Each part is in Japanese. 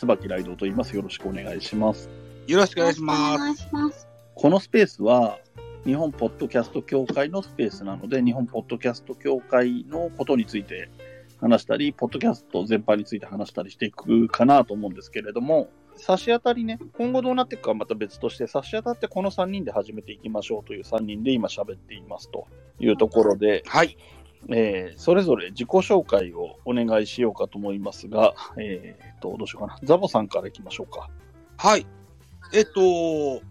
椿ライドと言います。よろしくお願いします。よろしくお願いします。お願いします。このスペースは、日本ポッドキャスト協会のスペースなので、日本ポッドキャスト協会のことについて話したり、ポッドキャスト全般について話したりしていくかなと思うんですけれども、差し当たりね、今後どうなっていくかはまた別として、差し当たってこの3人で始めていきましょうという3人で今喋っていますというところで、はい。えーそれぞれ自己紹介をお願いしようかと思いますが、えー、と、どうしようかな。ザボさんからいきましょうか。はい。えっと、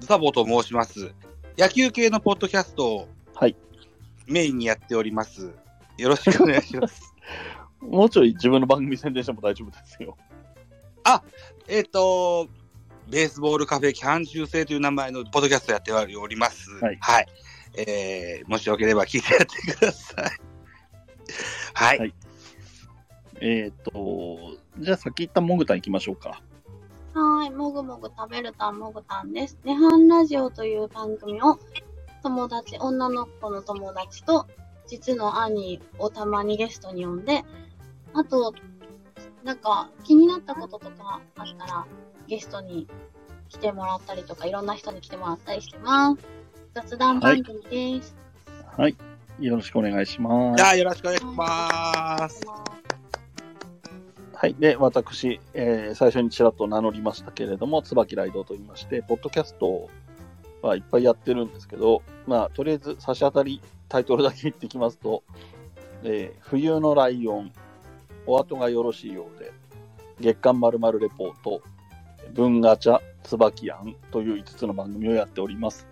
ザボと申します。野球系のポッドキャストをはい。メインにやっております。よろしくお願いします。もうちょい自分の番組宣伝しても大丈夫ですよ。えっと、ベースボールカフェキャン中制という名前のポッドキャストやっております。はいえーもしよければ聞いてやってください。はい。はいえっ、と、じゃあ先一旦モグタン行きましょうか。はーい、もぐもぐ食べるたんもぐたんです。ネハンラジオという番組を友達、女の子の友達と実の兄をたまにゲストに呼んで、あと、なんか気になったこととかあったらゲストに来てもらったりとか、いろんな人に来てもらったりしてます。雑談番組です。はい。よろしくお願いしますじ。ゃあ、よろしくお願いします。はい。で、私、えー最初にちらっと名乗りましたけれども、椿ライドと言いまして、ポッドキャストはいっぱいやってるんですけど、まあ、とりあえず差し当たりタイトルだけ言ってきますと、えー冬のライオン、お後がよろしいようで、月刊まるまるレポート、文ガチャ、椿庵という5つの番組をやっております。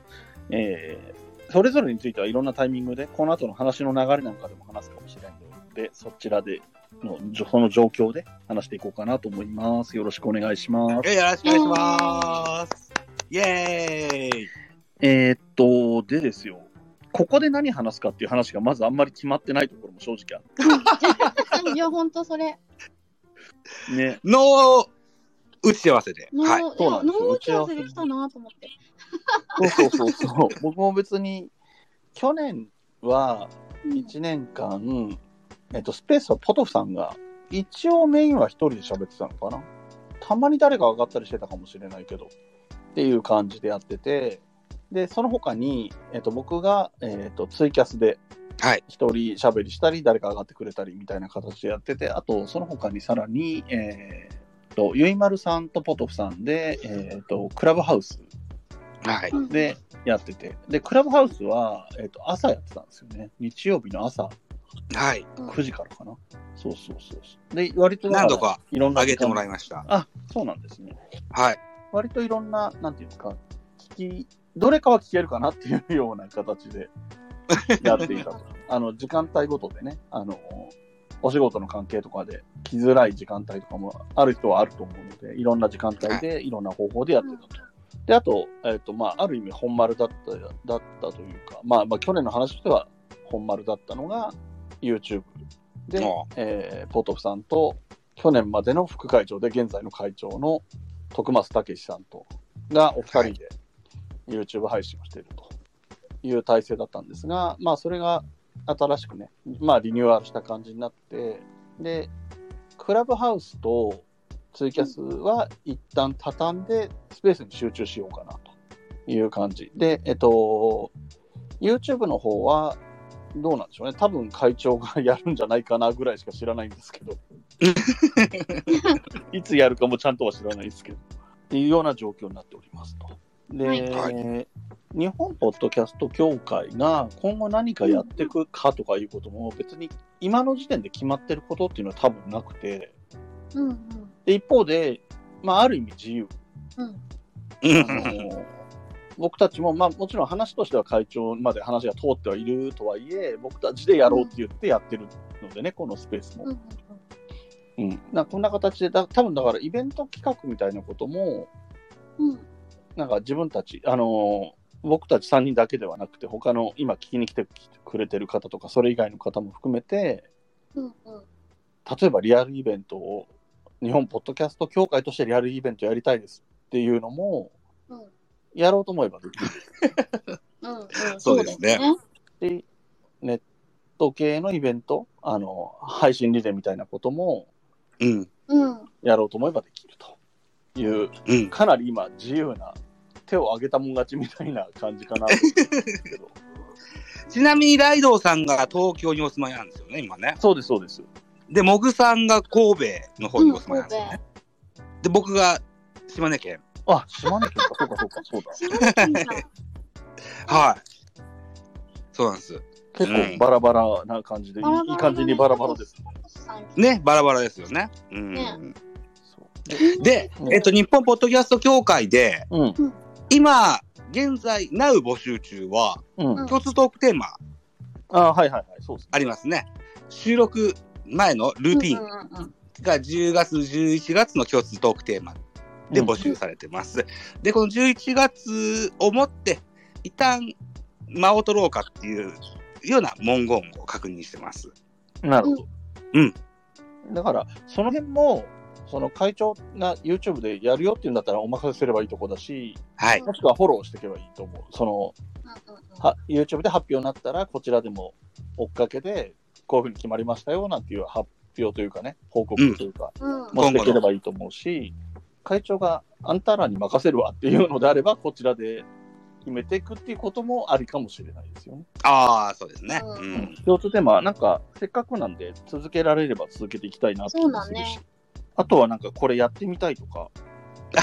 えーそれぞれについてはいろんなタイミングで、この後の話の流れなんかでも話すかもしれないので、そちらでのその状況で話していこうかなと思います。よろしくお願いします。えよろしくお願いします。イェーイ。えーっと、でですよ、ここで何話すかっていう話がまずあんまり決まってないところも正直あ いや、ほんとそれ。る。ね。の打ち合わせで。の、はい。い、そうなんですよや、の打ち合わせできたなと思って。そうそうそうそう。僕も別に、去年はうん1年間、えっと、スペースはポトフさんが、一応メインは一人で喋ってたのかな。たまに誰か上がったりしてたかもしれないけど、っていう感じでやってて、で、その他に、えっと、僕が、えっと、ツイキャスで、はい。一人喋りしたり、誰か上がってくれたりみたいな形でやってて、あと、その他にさらに、えー、と、ゆいまるさんとポトフさんで、えー、と、クラブハウスはい。うんでやってて、で、クラブハウスは、えー、と朝やってたんですよね。日曜日の朝はい。9時からかな。そうそうそうそう。で、割とだ何度かいろんな上げてもらいいました。あ、そうなんですね。はい。割といろんな、なんていうんですか、聞き、どれかは聞けるかなっていうような形で やっていたと。あの、時間帯ごとでね、あの、お仕事の関係とかで来づらい時間帯とかもある人はあると思うので、いろんな時間帯でいろんな方法でやってたと。で、あと、えっ、と、まあ、ある意味本丸だった、だったというか、まあ、まあ、去年の話としては本丸だったのが YouTube でお、えーポトフさんと去年までの副会長で現在の会長の徳松武さんとがお二人で YouTube 配信をしているという体制だったんですが、まあそれが新しくね、まあリニューアルした感じになって、で、クラブハウスとツイキャスは一旦畳んでスペースに集中しようかなという感じ。で、えっと、YouTube の方はどうなんでしょうね。多分会長がやるんじゃないかなぐらいしか知らないんですけど。いつやるかもちゃんとは知らないですけど。っていうような状況になっておりますと。で、はい日本ポッドキャスト協会が今後何かやっていくかとかいうことも別に今の時点で決まってることっていうのは多分なくて、うんうん。で一方で、まあ、ある意味自由。うん。僕たちも、まあ、もちろん話としては会長まで話が通ってはいるとはいえ、僕たちでやろうって言ってやってるのでね、このスペースも。うんうん、なこんな形でだ、多分だからイベント企画みたいなことも、うん。うん。なんか自分たち、あのー僕たち3人だけではなくて、他の今聞きに来てくれてる方とか、それ以外の方も含めて、うんうん。例えばリアルイベントを、日本ポッドキャスト協会としてリアルイベントやりたいですっていうのも、うんやろうと思えばできる。うんうん。そうですねで、ネット系のイベント、あの、配信リレーみたいなこともうん。うん。やろうと思えばできるという、うん。かなり今自由な、手を挙げたもん勝ちみたいな感じかなと思うんですけど。ちなみにライドウさんが東京にお住まいなんですよね、今ね。そうです、そうです。で、モグさんが神戸の方にお住まいなんですようんね。で、僕が島根県。あ、島根県か、そうか、そうか、そうだ。はい。そうなんです。結構バラバラな感じで、いバラバラいい感じにバラバラです。ね、バラバラですよね。うん。ねそうで、うんえっと、日本ポッドキャスト協会で、うん、今、現在、Now 募集中は、うん。うん共通トークテーマあ、はいはいはい、そうです。ありますね。収録前のルーティンうんうんうんが10月、11月の共通トークテーマで募集されてます。で、この11月をもって、一旦間を取ろうかっていうような文言を確認してます。なるほど。うん。だから、その辺も、その会長が YouTube でやるよっていうんだったらお任せすればいいとこだし、はい。もしくはフォローしていけばいいと思う。その、うんうんうんは YouTube で発表になったら、こちらでも追っかけで、こういうふうに決まりましたよなんていう発表というかね、報告というか、うんもしていければいいと思うし、会長があんたらに任せるわっていうのであれば、こちらで決めていくっていうこともありかもしれないですよね。ああ、そうですね。ううんん。共通テーマ、なんか、せっかくなんで、続けられれば続けていきたいなって気がするし、そうだねあとはなんか、これやってみたいとか、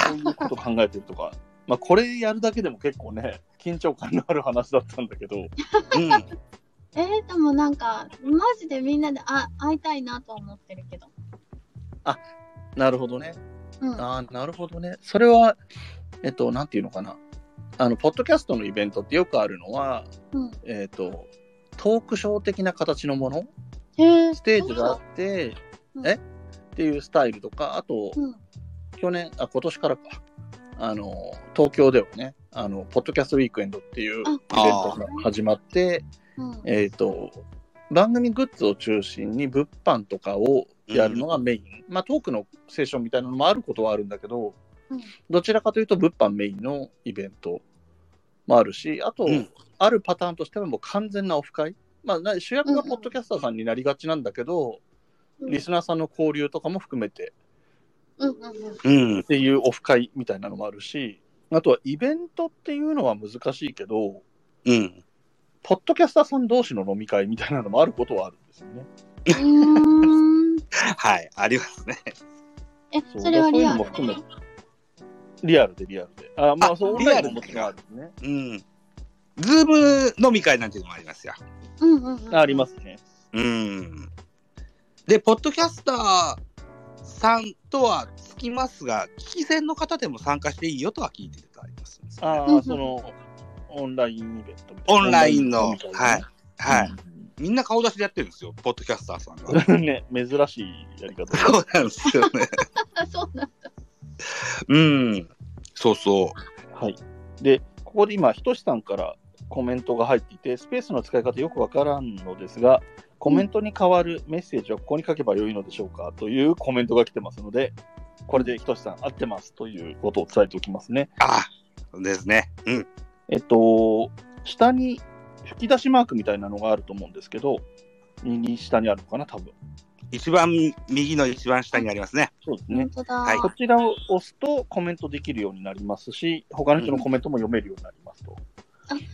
そういうこと考えてるとか、まあ、これやるだけでも結構ね、緊張感のある話だったんだけど、うん。えー、でもなんか、マジでみんなであ会いたいなとは思ってるけど。なるほどね。うん。ああ、なるほどね。それは、えっと、なんていうのかな。あの、ポッドキャストのイベントってよくあるのは、うんえっと、トークショー的な形のもの、へーステージがあって、うんえ？っていうスタイルとか、あと、うん。去年、あ、今年からか、あの、東京ではね、あの、ポッドキャストウィークエンドっていうイベンあトが始まって、うん。えっ、と、番組グッズを中心に物販とかをやるのがメイン。まあ、トークのセッションみたいなのもあることはあるんだけど、うんどちらかというと物販メインのイベントもあるし、あと、うんあるパターンとしてはもう完全なオフ会。まあ、な主役がポッドキャスターさんになりがちなんだけど、うんリスナーさんの交流とかも含めてうんうんうん。うんっ。ていうオフ会みたいなのもあるし、あとはイベントっていうのは難しいけど、うん。ポッドキャスターさん同士の飲み会みたいなのもあることはあるんですよね。はい。ありますね。え、それはリアルでそういうのも含めてリアルでリアルで。あ、まあ、あそう、リアルももちろんあるんですね。うん。ズーム飲み会なんていうのもありますよ。うんうんうん。。あありますすね。うん。で、ポッドキャスターさんとはつきますが、聞き戦の方でも参加していいよとは聞いてるとあります。ああ、うんうんその、オンラインイベント。オンラインの、はい。はい。みんな顔出しでやってるんですよ、ポッドキャスターさんが。う んね、珍しいやり方。そうなんですよね。あ、そうなんだ。うん。そうそう。はい。で、ここで今、ひとしさんからコメントが入っていて、スペースの使い方よくわからんのですが、コメントに代わるメッセージはここに書けばよいのでしょうかというコメントが来てますので、これでひとしさん合ってますということを伝えておきますね。あですね。うん。えっと、下に吹き出しマークみたいなのがあると思うんですけど、右下にあるのかな、多分。一番右の一番下にありますね。そうですね本。当だ。はいこちらを押すとコメントできるようになりますし、他の人のコメントも読めるようになりますと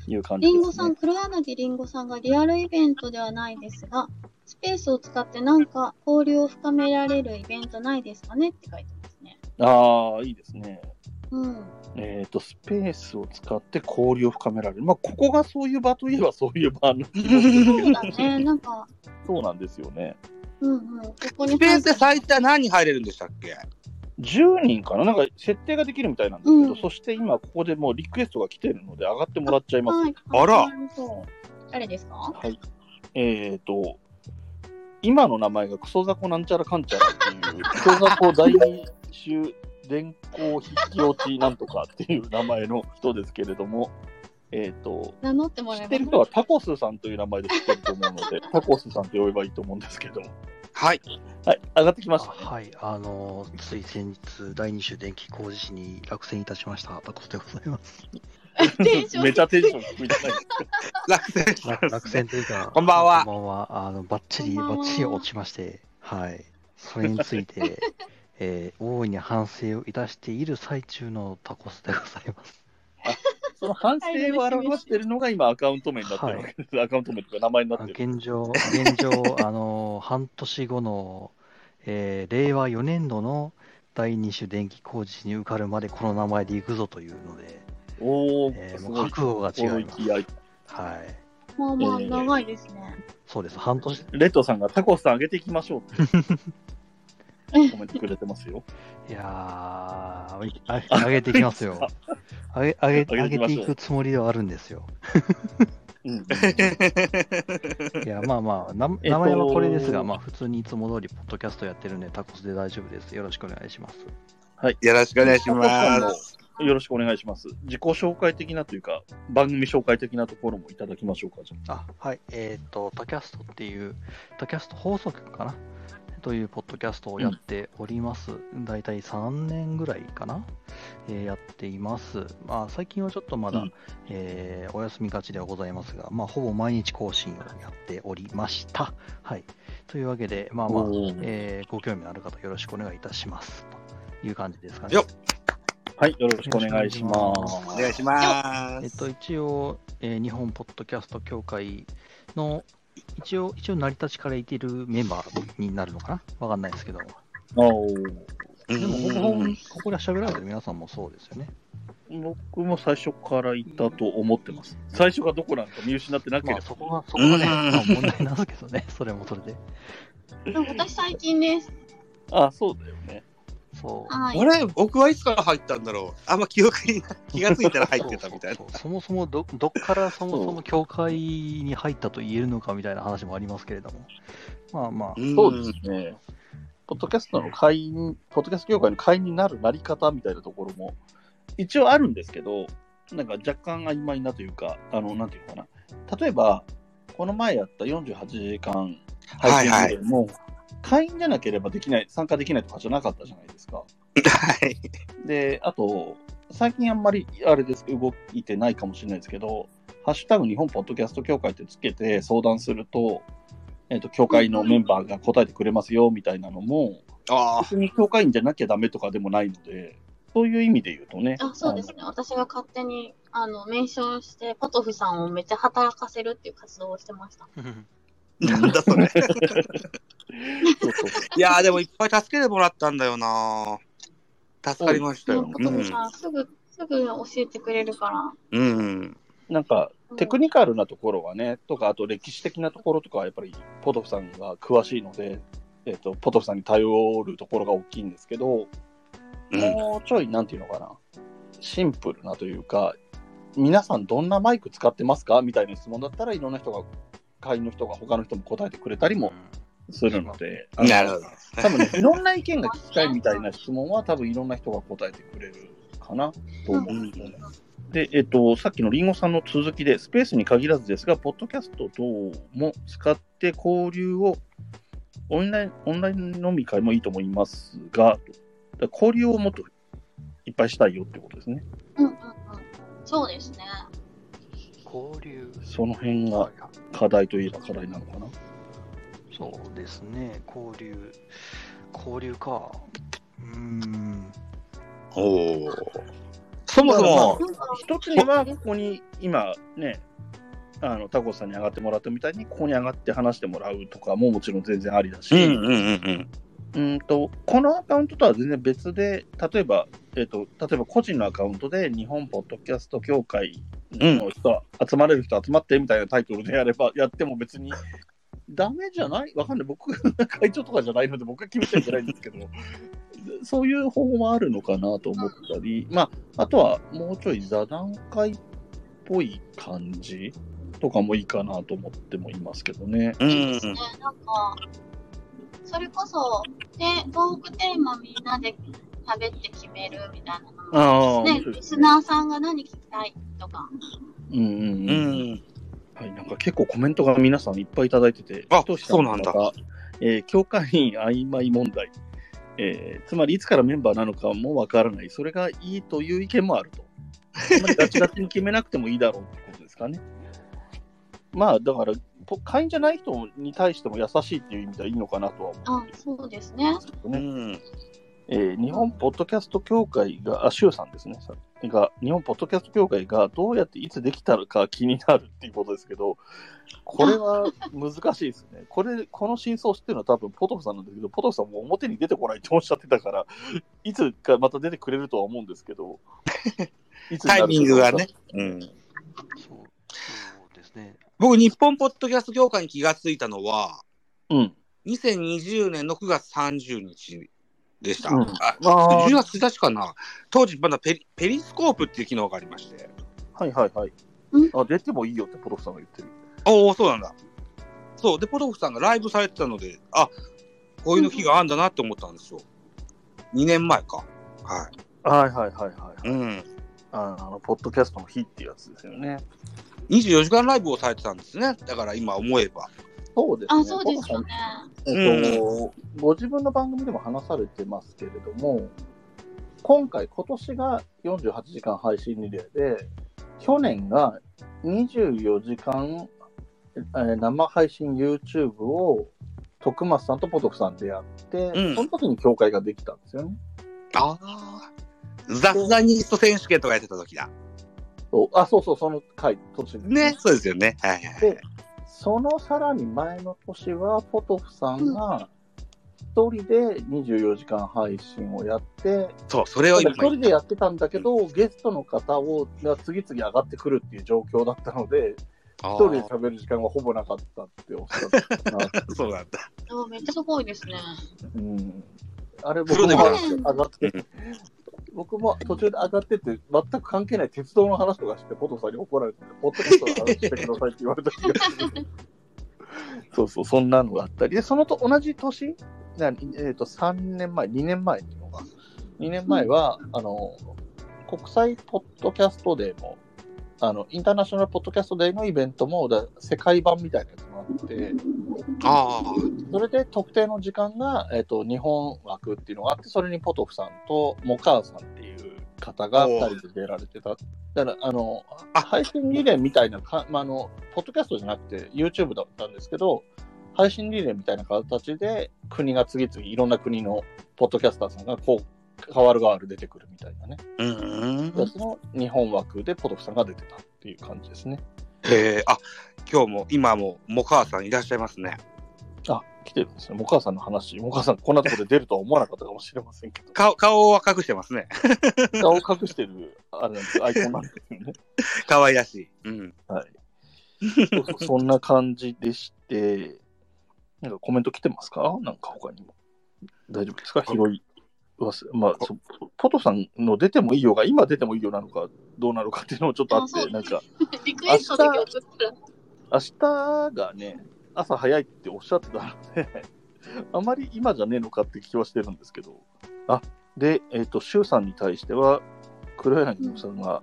いう感じです、ね。りんごさん、黒柳りんごさんがリアルイベントではないですが、スペースを使ってなんか交流を深められるイベントないですかねって書いてますね。ああ、いいですね。うん。えっ、と、スペースを使って交流を深められる。まあ、ここがそういう場といえばそういう場の そうだね。なんか、そうなんですよね。うんうん。ここにスペースで最多何人入れるんでしたっけ？10人かな？なんか設定ができるみたいなんですけど、うんそして今ここでもうリクエストが来てるので上がってもらっちゃいます。はい。あら。誰ですか？はい。えっ、と、今の名前がクソザコなんちゃらかんちゃらっていう、クソザコ第二種電光筆記落ちなんとかっていう名前の人ですけれども、えっ、と、名乗ってもらえます知ってる人はタコスさんという名前で知ってると思うので、タコスさんって呼べばいいと思うんですけども。はい。はい、上がってきましたね。はい、あの、つい先日、第2種電気工事士に落選いたしました。タコスでございます。テンションめちゃテンション低いじゃないですか。落選というか、こんばんはこんばんは。あの、バッチリ、こんばんはバッチリ落ちまして、はい。それについて、えー大いに反省をいたしている最中のタコスでございます。その反省を表しているのが今アカウント名になってるわけです。アカウント名というか名前になあってる。現状、現状、あの半年後の、えー令和4年度の第二種電気工事に受かるまでこの名前で行くぞというので、おお、えー。もう覚悟が違います。心意気はい。まあまあ、長いですね。そうです。半年、レッドさんがタコスさん上げていきましょうって コメントくれてますよ。いやー、あ上げていきますよ。上げ上げ上げていくつもりではあるんですよ。うん、いや、まあまあ、名前はこれですが、まあ普通にいつも通りポッドキャストやってるんで、タコスで大丈夫です。よろしくお願いします。よろしくお願いします。よろしくお願いします。自己紹介的なというか、番組紹介的なところもいただきましょうか。じゃあ、はい。えっ、と、タキャストっていう、タキャスト放送局かなというポッドキャストをやっております。だいたい3年ぐらいかな、えーやっています。まあ、最近はちょっとまだ、うんえーお休みがちではございますが、まあ、ほぼ毎日更新をやっておりました。はい。というわけで、まあまあ、えーご興味のある方よろしくお願いいたします。という感じですかね。はい、よろしくお願いしまおす。お願いします。えっと、一応、えー日本ポッドキャスト協会の、一応、一応成り立ちからいているメンバーになるのかな？わかんないですけど。でも、ほぼほぼ、ここで喋られてる皆さんもそうですよね。僕も最初からいたと思ってます。最初がどこなのか見失ってなけれまあ、ば。そこが、そこがね、うんまあ問題なんですけどね。それもそれで。でも私最近です。あそうだよね。そう。はい。あれ？僕はいつから入ったんだろう？あんま記憶に気がついたら入ってたみたいなそもそもど、どっからそもそも教会に入ったと言えるのかみたいな話もありますけれども。まあまあ、そうですね。ポッドキャストの会員、ポッドキャスト業界の会員になるなり方みたいなところも、一応あるんですけど、なんか若干曖昧なというか、あの、なんていうのかな。例えば、この前やった48時間はいはい配信でも、会員じゃなければできない、参加できないとかじゃなかったじゃないですか。はい。で、あと、最近あんまりあれです、動いてないかもしれないですけど、ハッシュタグ日本ポッドキャスト協会ってつけて相談すると、えっ、と、協会のメンバーが答えてくれますよみたいなのも、あ別に協会員じゃなきゃダメとかでもないので、そういう意味で言うとね。あそうですね。私が勝手に、あの、メンションして、ポトフさんをめっちゃ働かせるっていう活動をしてました。あ、なんだそれ。そうそういやーでもいっぱい助けてもらったんだよな助かりましたよ。ポトフさん、すぐ、すぐ教えてくれるから。うん。うん。なんか、テクニカルなところはね、とか、あと歴史的なところとかはやっぱりポトフさんが詳しいので、えっ、と、ポトフさんに頼るところが大きいんですけど、うん。もうちょい、なんていうのかな、シンプルなというか、皆さんどんなマイク使ってますか？みたいな質問だったらいろんな人が、会員の人が他の人も答えてくれたりもするので、あのなるほど。多分ね、いろんな意見が聞きたいみたいな質問は多分いろんな人が答えてくれるかなと思うんですよね。で、えっと、さっきのリンゴさんの続きで、スペースに限らずですが、ポッドキャスト等も使って交流を、オンラインオンライン飲み会もいいと思いますが、だ交流をもっといっぱいしたいよってことですね。うんうんうん。そうですね。交流。その辺がはい課題といえば課題なのかな。そうですね、交流。交流か。うーん。おお。そもそも、一つには、ここに今ね、あのタコさんに上がってもらったみたいに、ここに上がって話してもらうとかももちろん全然ありだし、うんうんうんうん。うんとこのアカウントとは全然別で、例えば、えっと例えば個人のアカウントで日本ポッドキャスト協会の人、集まれる人集まってみたいなタイトルでやれば、やっても別にダメじゃない？わかんない。僕が会長とかじゃないので、僕が決めちゃいけないんですけど、そういう方法もあるのかなと思ったり、まあ、あとはもうちょい座談会っぽい感じとかもいいかなと思ってもいますけどね。うんね、なんか、それこそ、で、トークテーマみんなで喋って決めるみたいなのもああ、面ね、リス。ナーさんが何聞きたいとか。うんうんううん。ん。はい、なんか結構コメントが皆さんいっぱいいただいてて、あそうなんだがえー教会員曖昧問題、えーつまりいつからメンバーなのかもわからない、それがいいという意見もあると。あんまりガチガチに決めなくてもいいだろうってことですかね。まあ、だから、ぽ会員じゃない人に対しても優しいっていう意味ではいいのかなとは思あ、そうですね。うんですけどうね。ん。えー日本ポッドキャスト協会が、あ、周さんですね、さが、日本ポッドキャスト協会がどうやっていつできたのか気になるっていうことですけど、これは難しいですね。これ、この真相を知ってるのは多分ポトフさんなんですけど、ポトフさんも表に出てこないっておっしゃってたから、いつかまた出てくれるとは思うんですけど、いつタイミングがね。うん。そうそうですね。僕、日本ポッドキャスト協会に気がついたのは、うん。2020年の9月30日でした。うんあ、あー10月1日かな。当時まだペリペリスコープっていう機能がありまして。はいはいはいうん。あ、出てもいいよってポトフさんが言ってる。おお、そうなんだ。そう。で、ポトフさんがライブされてたので、あ、こういうの日があるんだなって思ったんですよ。2年前か。ははいはいはいはい。い。うん。ああの、ポッドキャストの日っていうやつですよね。24時間ライブをされてたんですね。だから今思えば。そうですね。あ、そうですよね。えっと、ご自分の番組でも話されてますけれども、今回、今年が48時間配信リレーで、去年が24時間、えー生配信 YouTube を徳松さんとポトフさんでやって、うんその時に協会ができたんですよね。ああ。雑談ニスト選手権とかやってた時だ。そうあ、そうそう、その回、途中にね、そうですよね。はいはいはいで。そのさらに前の年は、ポトフさんが一人で24時間配信をやって、そう、それを今一人でやってたんだけど、ゲストの方をが次々上がってくるっていう状況だったので、あ一人で喋る時間はほぼなかったっておっしゃってた そうなんだ。あめっちゃすごいですね。うん、あれ、僕もも上がって、僕も途中で上がってて、全く関係ない鉄道の話とかして、ポトフさんに怒られて、ポッドキャストの話してくださいって言われた気がする。そうそう、そんなのがあったり、で、そのと同じ年、なえっ、と、3年前、2年前っていうのが、2年前は、あの、国際ポッドキャストデーも、あの、インターナショナルポッドキャストデーのイベントも、だ世界版みたいなやつもあって、ああ。それで特定の時間が、えっと日本枠っていうのがあって、それにポトフさんとモカーさんっていう方が2人で出られてた。だから、あの、あ配信リレーみたいなか、まあ、あの、ポッドキャストじゃなくて YouTube だったんですけど、配信リレーみたいな形で、国が次々、いろんな国のポッドキャスターさんがこう、変わる変わる出てくるみたいなね。うん。でその日本枠でポトフさんが出てたっていう感じですね。へえ、あ、今日も、今も、モカーさんいらっしゃいますね。あ、来てるんですね。モカーさんの話。モカーさん、こんなところで出るとは思わなかったかもしれませんけど。顔、顔は隠してますね。顔を隠してる、あれなんですアイコンなんですよね。可愛らしい。うん。はい。そんな感じでして、なんかコメント来てますか？なんか他にも。大丈夫ですか？拾い。まあ、そポトさんの出てもいいよが、今出てもいいよなのか、どうなのかっていうのもちょっとあって、なんか、リクエストだけ送ったら。明日がね、朝早いっておっしゃってたので、あまり今じゃねえのかって気はしてるんですけど。あ、で、えっ、と、周さんに対しては、黒柳さんが、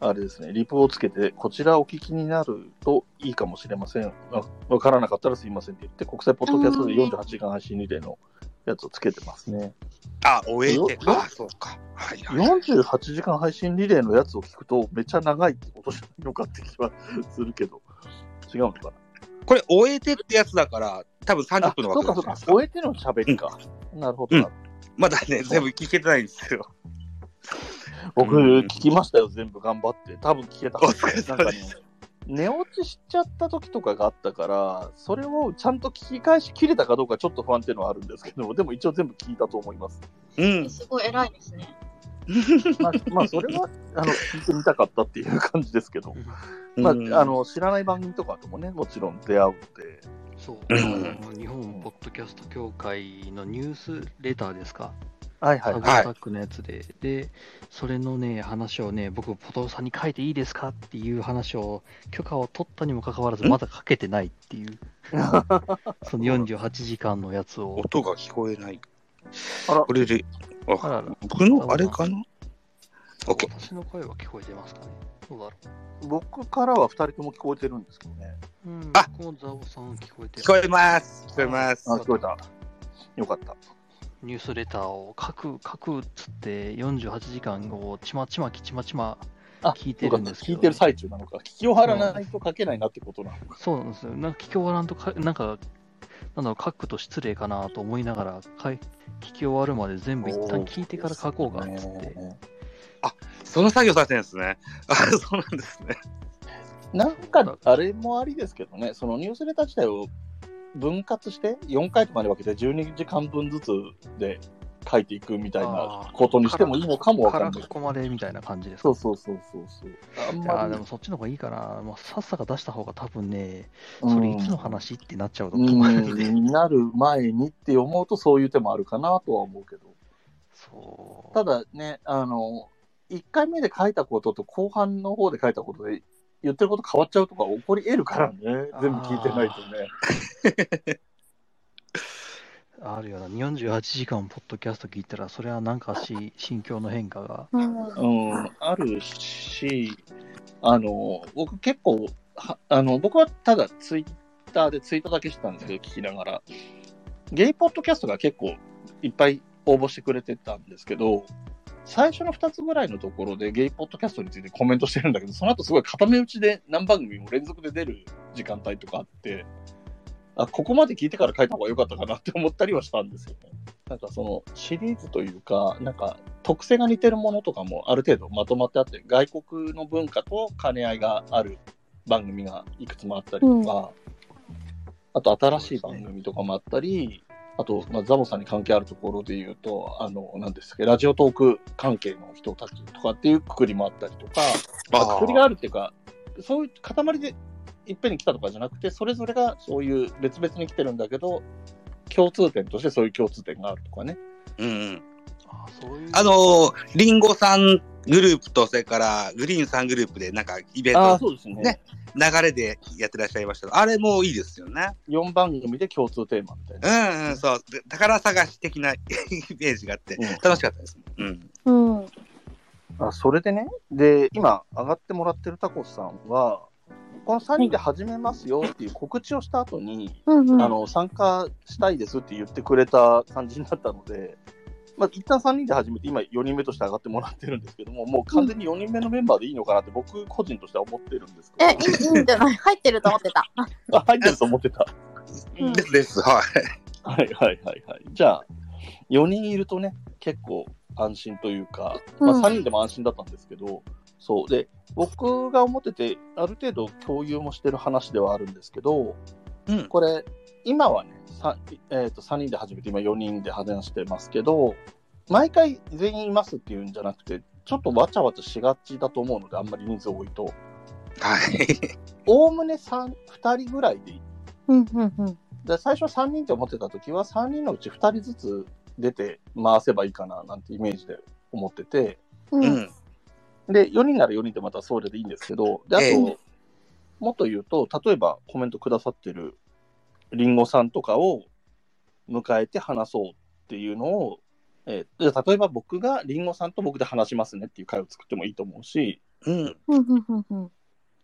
あれですね、リプをつけて、こちらお聞きになるといいかもしれません。あわからなかったらすいませんって言って、国際ポッドキャストで48時間配信リレーのやつをつけてますね。あ、終えて。よあ、そうか。はいはい。48時間配信リレーのやつを聞くと、めっちゃ長いってことじゃないのかって気はするけど、違うのかな？これ、終えてってやつだから、多分30あ、分のそうかそうか終えての喋りか。なるほどな。まだね、全部聞けてないんですよ。僕、うん聞きましたよ、全部頑張って。多分聞けたはずお疲れなんかね様です、寝落ちしちゃった時とかがあったから、それをちゃんと聞き返し切れたかどうかちょっと不安っていうのはあるんですけど、でも一応全部聞いたと思います。うん。すごい偉いですね。まあ、まあ、それは、あの、聞いてみたかったっていう感じですけど、まあ、うんあの、知らない番組とかともね、もちろん出会うので、そう、日本ポッドキャスト協会のニュースレターですか、はいはいタグはい。タックのやつで、で、それのね、話をね、僕、ポトフさんに書いていいですかっていう話を、許可を取ったにもかかわらず、ん？まだ書けてないっていう、その48時間のやつを、音が聞こえない。あら。これで、あ、あらら。僕のあれかな？私の声は聞こえてますかね？どうだろ僕からは2人とも聞こえてるんですけどね。ううん、あ僕もザオさん聞こえてる聞こえます。聞こえますあ、。聞こえた。よかった。ニュースレターを書く、書くっつって、48時間をちまちまきちまちまあ、聞いてるんですけど聞いてる最中なのか。聞き終わらないと書けないなってことなのか。そうなんですよ。なんか、聞き終わらんとか、なんか、なんだろう、書くと失礼かなと思いながら、聞き終わるまで全部一旦聞いてから書こうかっつって。その作業されてるんですね。あ、そうなんですね。なんか、あれもありですけどね、そのニュースレター自体を分割して、4回とかに分けて12時間分ずつで書いていくみたいなことにしてもいいのかもわかんない。からこまれみたいな感じですか？そうそうそうそうそう。あでもそっちの方がいいかな。まあ、さっさか出した方が多分ね、うんそれいつの話ってなっちゃうとう困るんで。ん、なる前にって思うとそういう手もあるかなとは思うけど。そう。ただね、あの、1回目で書いたことと後半の方で書いたことで言ってること変わっちゃうとか起こり得るからね、全部聞いてないとね。あるよな。48時間ポッドキャスト聞いたら、それはなんかし、心境の変化が。うん。うん、あるし、あの、僕結構、はあの、僕はただツイッターでツイートだけしてたんですけど、聞きながら、ゲイポッドキャストが結構いっぱい応募してくれてたんですけど、最初の2つぐらいのところでゲイポッドキャストについてコメントしてるんだけど、その後すごい固め打ちで何番組も連続で出る時間帯とかあって、あ、ここまで聞いてから書いた方が良かったかなって思ったりはしたんですよね。なんかそのシリーズというか、なんか特性が似てるものとかもある程度まとまってあって、外国の文化と兼ね合いがある番組がいくつもあったりとか、あと新しい番組とかもあったり、あと、まあ、ザボさんに関係あるところで言うと、あの、なんですけど、ラジオトーク関係の人たちとかっていうくくりもあったりとか、まあ、くくりがあるっていうか、そういう塊でいっぺんに来たとかじゃなくて、それぞれがそういう別々に来てるんだけど、共通点としてそういう共通点があるとかね。うんうん。あのー、リンゴさんグループと、それからグリーンさんグループで、なんかイベント、そうですね。ね流れでやってらっしゃいましたあれもいいですよね。4番組で共通テーマみたいな。うんうん、そう。で宝探し的な イメージがあって、うん楽しかったです。うん。うん。あそれでね、で、今上がってもらってるタコスさんは、この3人で始めますよっていう告知をした後に、うんうん。あの、参加したいですって言ってくれた感じになったので、まあ、一旦3人で始めて、今4人目として上がってもらってるんですけども、もう完全に4人目のメンバーでいいのかなって僕個人としては思ってるんですけえ、ど、いいいいんじゃない？入ってると思ってた。あ入ってると思ってた。うんですです。はい。はいはいはいはい。じゃあ、4人いるとね、結構安心というか、まあ、うん3人でも安心だったんですけど、そう。で、僕が思ってて、ある程度共有もしてる話ではあるんですけど、うん。これ、今はね、さえー、と3人で始めて、今4人で話してますけど、毎回全員いますっていうんじゃなくて、ちょっとわちゃわちゃしがちだと思うので、あんまり人数多いと。はい。おおむね3 2人ぐらいでいいうんうんうん。で最初3人って思ってた時は3人のうち2人ずつ出て回せばいいかななんてイメージで思っててう。うんん。で4人なら4人でまたそれでいいんですけどであと、ええもっと言うと例えばコメントくださってるりんごさんとかを迎えて話そうっていうのを、えーじゃあ例えば僕がりんごさんと僕で話しますねっていう会を作ってもいいと思うしうん。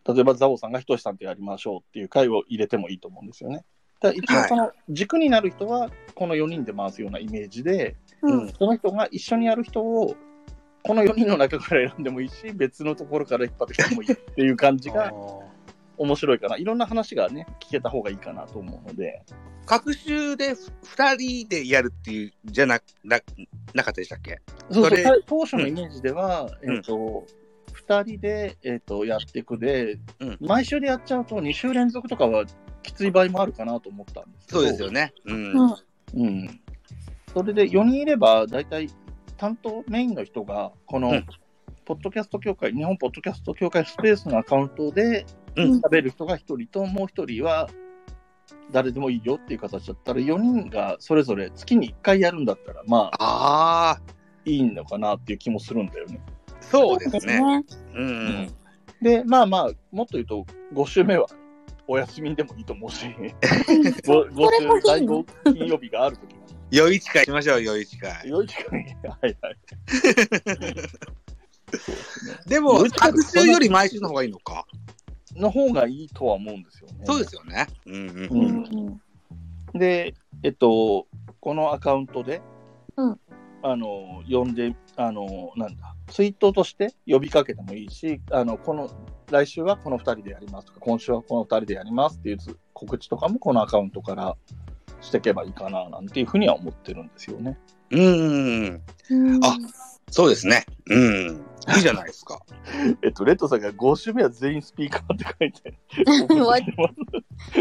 例えばザオさんがひとしさんとやりましょうっていう会を入れてもいいと思うんですよね。だから一応その軸になる人はこの4人で回すようなイメージで、うん。その人が一緒にやる人をこの4人の中から選んでもいいし別のところから引っ張ってきてもいいっていう感じあがー面白いかな。いろんな話がね聞けた方がいいかなと思うので、各週で2人でやるっていう、じゃな、な、なかったでしたっけ？そうそう当初のイメージでは、うんえっ、と、2人で、えー、とやっていくで、うん毎週でやっちゃうと2週連続とかはきつい場合もあるかなと思ったんですけどそうですよね。うん。うん。うん。それで4人いれば、大体担当、メインの人が、この、うんポッドキャスト協会、日本ポッドキャスト協会スペースのアカウントでうん喋る人が1人と、もう1人は誰でもいいよっていう形だったら、4人がそれぞれ月に1回やるんだったら、まあ、ああ、いいのかなっていう気もするんだよね。そうですね。ね。うん。で、まあまあ、もっと言うと、5週目はお休みでもいいと思うし、5, これもいい週、第の5金曜日があるときは。良い誓いしましょう、良い誓い。良い時間に、はいはい。でも良い、誓い各週より毎週の方がいいのか。の方がいいとは思うんですよね。そうですよね。うんうん。ううんんで、えっと、このアカウントで、うんあの、呼んで、あの、なんだ、ツイートとして呼びかけてもいいし、あの、この、来週はこの2人でやりますとか、今週はこの2人でやりますっていう告知とかもこのアカウントからしていけばいいかな、なんていうふうには思ってるんですよね。うーん。うんあそうですね。うん。いいじゃないですか。えっと、レッドさんが5週目は全員スピーカーって書いて、わ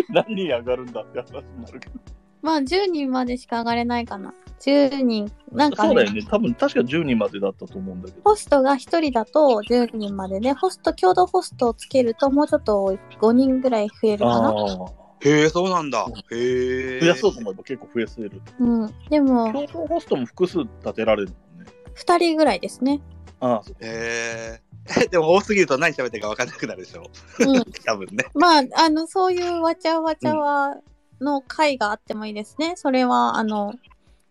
何人上がるんだって話になるけど。まあ、10人までしか上がれないかな。10人、なんかね、そうだよね。多分、確か10人までだったと思うんだけど。ホストが1人だと10人までで、ホスト、共同ホストをつけるともうちょっと5人ぐらい増えるかあな。あ。へえ、そうなんだ。へえ。増やそうと思えば結構増やせる。うん。でも、共同ホストも複数立てられるもんね。2人ぐらいですね。ああ、そうへえ。でも多すぎると何喋ってるか分かんなくなるでしょ。うん。多分ね。まあ、あの、そういうわちゃわちゃわの会があってもいいですね。それは、あの、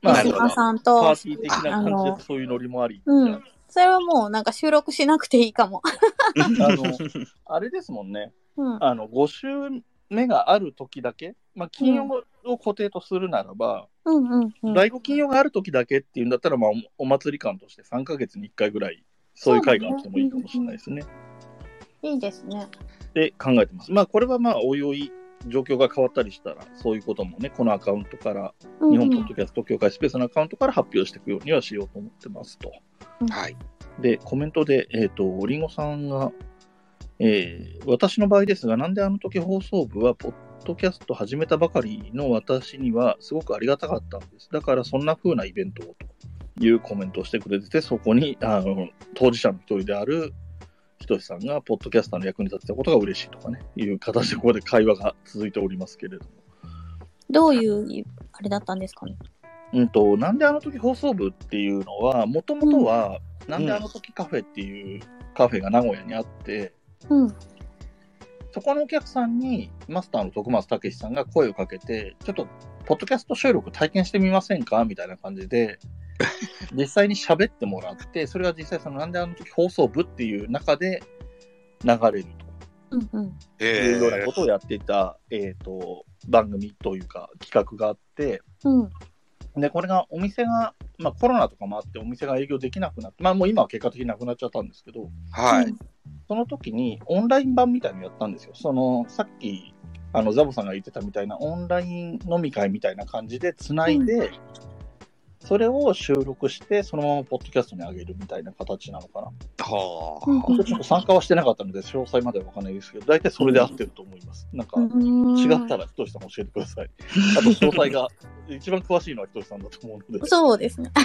まあリスナーさんパとー、ティー的な感じあのでそういうノリもあり。うんそれはもうなんか収録しなくていいかも。あの、あれですもんね。うん。あの、5週目がある時だけ、まあ、金曜を固定とするならば、うんうんうん。第5金曜がある時だけっていうんだったら、まあ、おお祭り感として3ヶ月に1回ぐらい、そういう会があってもいいかもしれないですね。いいですね。で考えてます。まあ、これはまあ、おいおい、状況が変わったりしたら、そういうこともね、このアカウントから、うんうん日本ポッドキャスト協会スペースのアカウントから発表していくようにはしようと思ってますと。はい。で、コメントで、えっ、と、りんごさんが、えー私の場合ですが、なんであの時放送部は、ポッドキャスト始めたばかりの私には、すごくありがたかったんです。だから、そんな風なイベントをというコメントをしてくれてて、そこに、あの、当事者の一人である、ひとしさんが、ポッドキャスターの役に立てたことが嬉しいとかね、いう形でここで会話が続いておりますけれども。どういう、あれだったんですかね？うんと、なんであの時放送部っていうのは、もともとは、なんであの時カフェっていうカフェが名古屋にあって、うん。そこのお客さんに、マスターの徳松武さんが声をかけて、ちょっと、ポッドキャスト収録体験してみませんか？みたいな感じで、実際に喋ってもらって、それが実際その、なんであの時放送部っていう中で流れるうんうん。いうようなえことをやっていた、えっ、と、番組というか、企画があって、うん。で、これがお店が、まあコロナとかもあってお店が営業できなくなって、まあもう今は結果的になくなっちゃったんですけど、はい。その時にオンライン版みたいなのやったんですよ。その、さっき、あの、ザボさんが言ってたみたいなオンライン飲み会みたいな感じでつないで、それを収録して、そのままポッドキャストに上げるみたいな形なのかな。はうんあ。ちょっと参加はしてなかったので、詳細まではわかんないですけど、大体それで合ってると思います。なんか、違ったらひとしさん教えてください。あと、詳細が、一番詳しいのはひとしさんだと思うので。そうですね。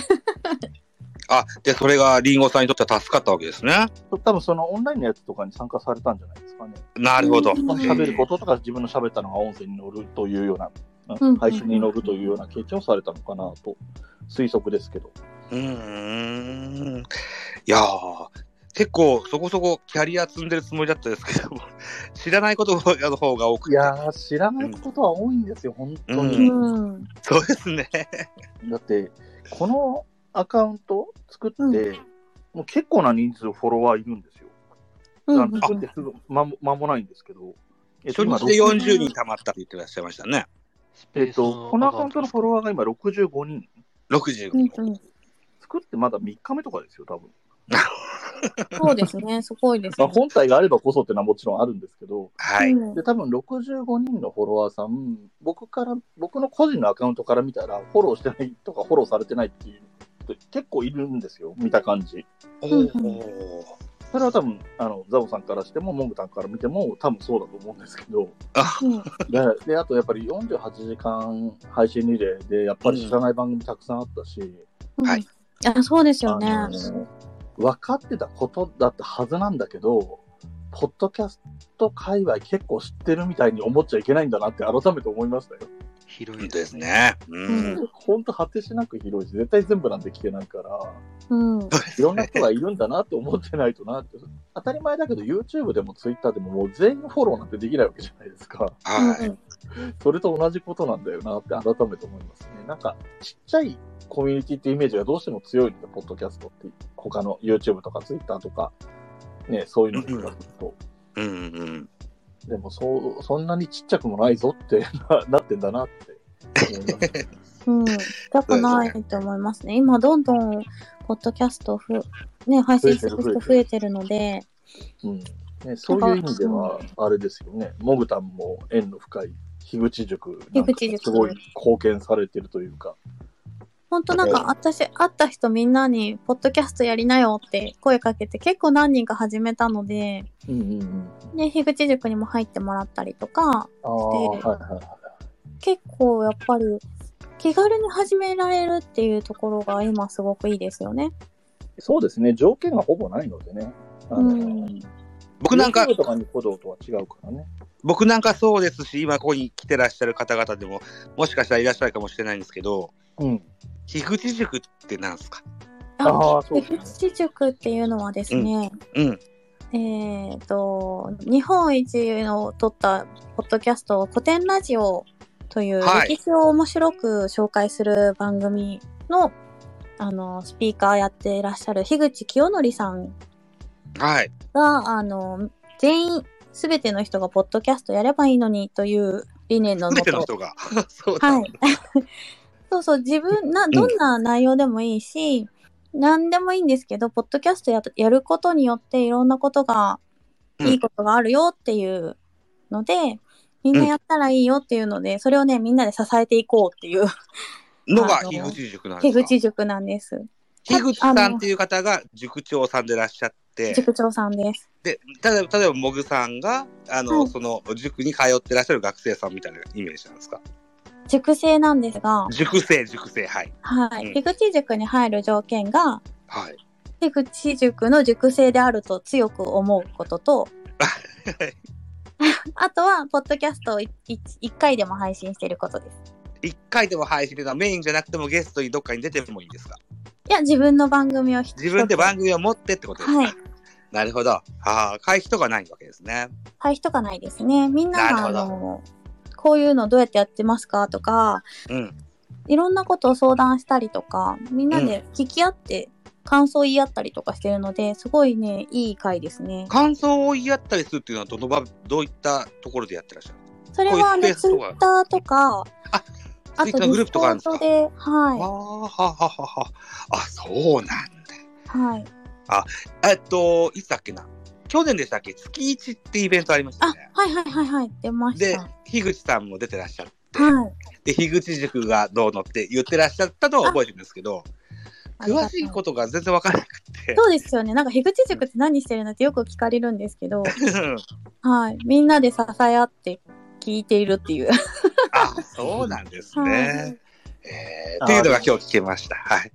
あ、で、それがリンゴさんにとっては助かったわけですね。多分そのオンラインのやつとかに参加されたんじゃないですかね。なるほど。喋ることとか自分の喋ったのが音声に乗るというような、うん配信に乗るというような経験をされたのかなと推測ですけど。うーん。いやー、結構そこそこキャリア積んでるつもりだったですけども、知らないことの方が多くて。いやー、知らないことは多いんですよ、本当うに。ん。そうですね。だって、このアカウント作って、うんもう結構な人数フォロワーいるんですよ。うん作ってすぐ間も間もないんですけど。えっと今初日で40人溜まったって言ってらっしゃいましたね。えっと、このアカウントのフォロワーが今65人。60うん人。うん。作ってまだ3日目とかですよ、多分。そうですね。すごいですまあ、ね。本体があればこそっていうのはもちろんあるんですけど、はい。うんで、多分65人のフォロワーさん、僕から、僕の個人のアカウントから見たら、フォローしてないとかフォローされてないっていう人結構いるんですよ、見た感じ。おうんーそれは多分、あの、ザボさんからしても、モングタンから見ても、多分そうだと思うんですけど、うん で、であとやっぱり48時間配信リレーで、やっぱり知らない番組たくさんあったし、はい。あ、そうですよね。分かってたことだったはずなんだけど、ポッドキャスト界隈結構知ってるみたいに思っちゃいけないんだなって改めて思いましたよ。広い本当です。ね。うん。ほんと果てしなく広いし、絶対全部なんて聞けないから、うん。いろんな人がいるんだなって思ってないとなって。当たり前だけど YouTube でも Twitter でももう全員フォローなんてできないわけじゃないですか。はい。それと同じことなんだよなって改めて思いますね。なんか、ちっちゃいコミュニティってイメージがどうしても強いので、ポッドキャストって、他の YouTube とか Twitter とか、ね、そういうのに比べると。うんうん。でも、そう、そんなにちっちゃくもないぞってな なってんだなって思います。うん。痛くないと思いますね。今、どんどん、ポッドキャストふ、ね、配信する人増えてるので、うんね、そういう意味では、あれですよね、モグタンも縁の深い樋口塾なんか樋口塾すごい貢献されてるというか。ほんとなんか私、会った人みんなに、ポッドキャストやりなよって声かけて結構何人か始めたので、うんうんうん。で、樋口塾にも入ってもらったりとか、ああ、はいはいはい。結構やっぱり気軽に始められるっていうところが今すごくいいですよね。そうですね、条件がほぼないのでね。あのうん。僕なんかとかにとは違うからね。僕なんかそうですし、今ここに来てらっしゃる方々でも、もしかしたらいらっしゃるかもしれないんですけど、うん。樋口塾ってなんですか？ああ、そう樋口塾っていうのはですね、うん。えっ、と、日本一の撮ったポッドキャスト、古典ラジオというはい歴史を面白く紹介する番組の、あの、スピーカーやっていらっしゃる樋口清則さんはい。が、あの、全員、すべての人がポッドキャストやればいいのにという理念のすべもと、ての人が。そうだ。はい。そうそう、自分な、どんな内容でもいいし、何でもいいんですけど、ポッドキャストややることによっていろんなことが、うん。いいことがあるよっていうので、みんなやったらいいよっていうので、それをね、みんなで支えていこうっていう、のが樋口塾なんですか？樋口塾なんです。樋口さんっていう方が塾長さんでいらっしゃって、塾長さんです。で、例えば、例えば、もぐさんが、あの、はい。その、塾に通ってらっしゃる学生さんみたいなイメージなんですか？塾生なんですが、塾生、塾生、はい。はい。うん樋口塾に入る条件が、はい。樋口塾の塾生であると強く思うことと、あとは、ポッドキャストを 1, 回でも配信していることです。一回でも配信でメインじゃなくてもゲストにどっかに出てもいいんですか？いや、自分の番組を自分で番組を持ってってことですか、はい。なるほど。ああ、会費とかないわけですね。はい、人がないですね。みんなが、なるほどあの、こういうのどうやってやってますか？とか、うん。いろんなことを相談したりとか、みんなで聞き合って、感想言い合ったりとかしてるので、すごいね、いい回ですね。感想を言い合ったりするっていうのはどの場、どういったところでやってらっしゃるそれは、あの、こういうスペースとかツイッターとか、ああと、グループとかあるんですか？ディスコードで、あはあ、はははは。あ、そうなんだ。い、はい。えっと、いつだっけな？去年でしたっけ？月一ってイベントありましたあね。、はいはいはいはい、出ましでた。、樋口さんも出てらっしゃって、はい。で、樋口塾がどうのって言ってらっしゃったのを覚えてるんですけど、詳しいことが全然わからなくて。そうですよね。なんか、樋口塾って何してるのってよく聞かれるんですけど、はい。みんなで支え合って聞いているっていう。あ、そうなんですはいね。えー、っていうのが今日聞けました。はい。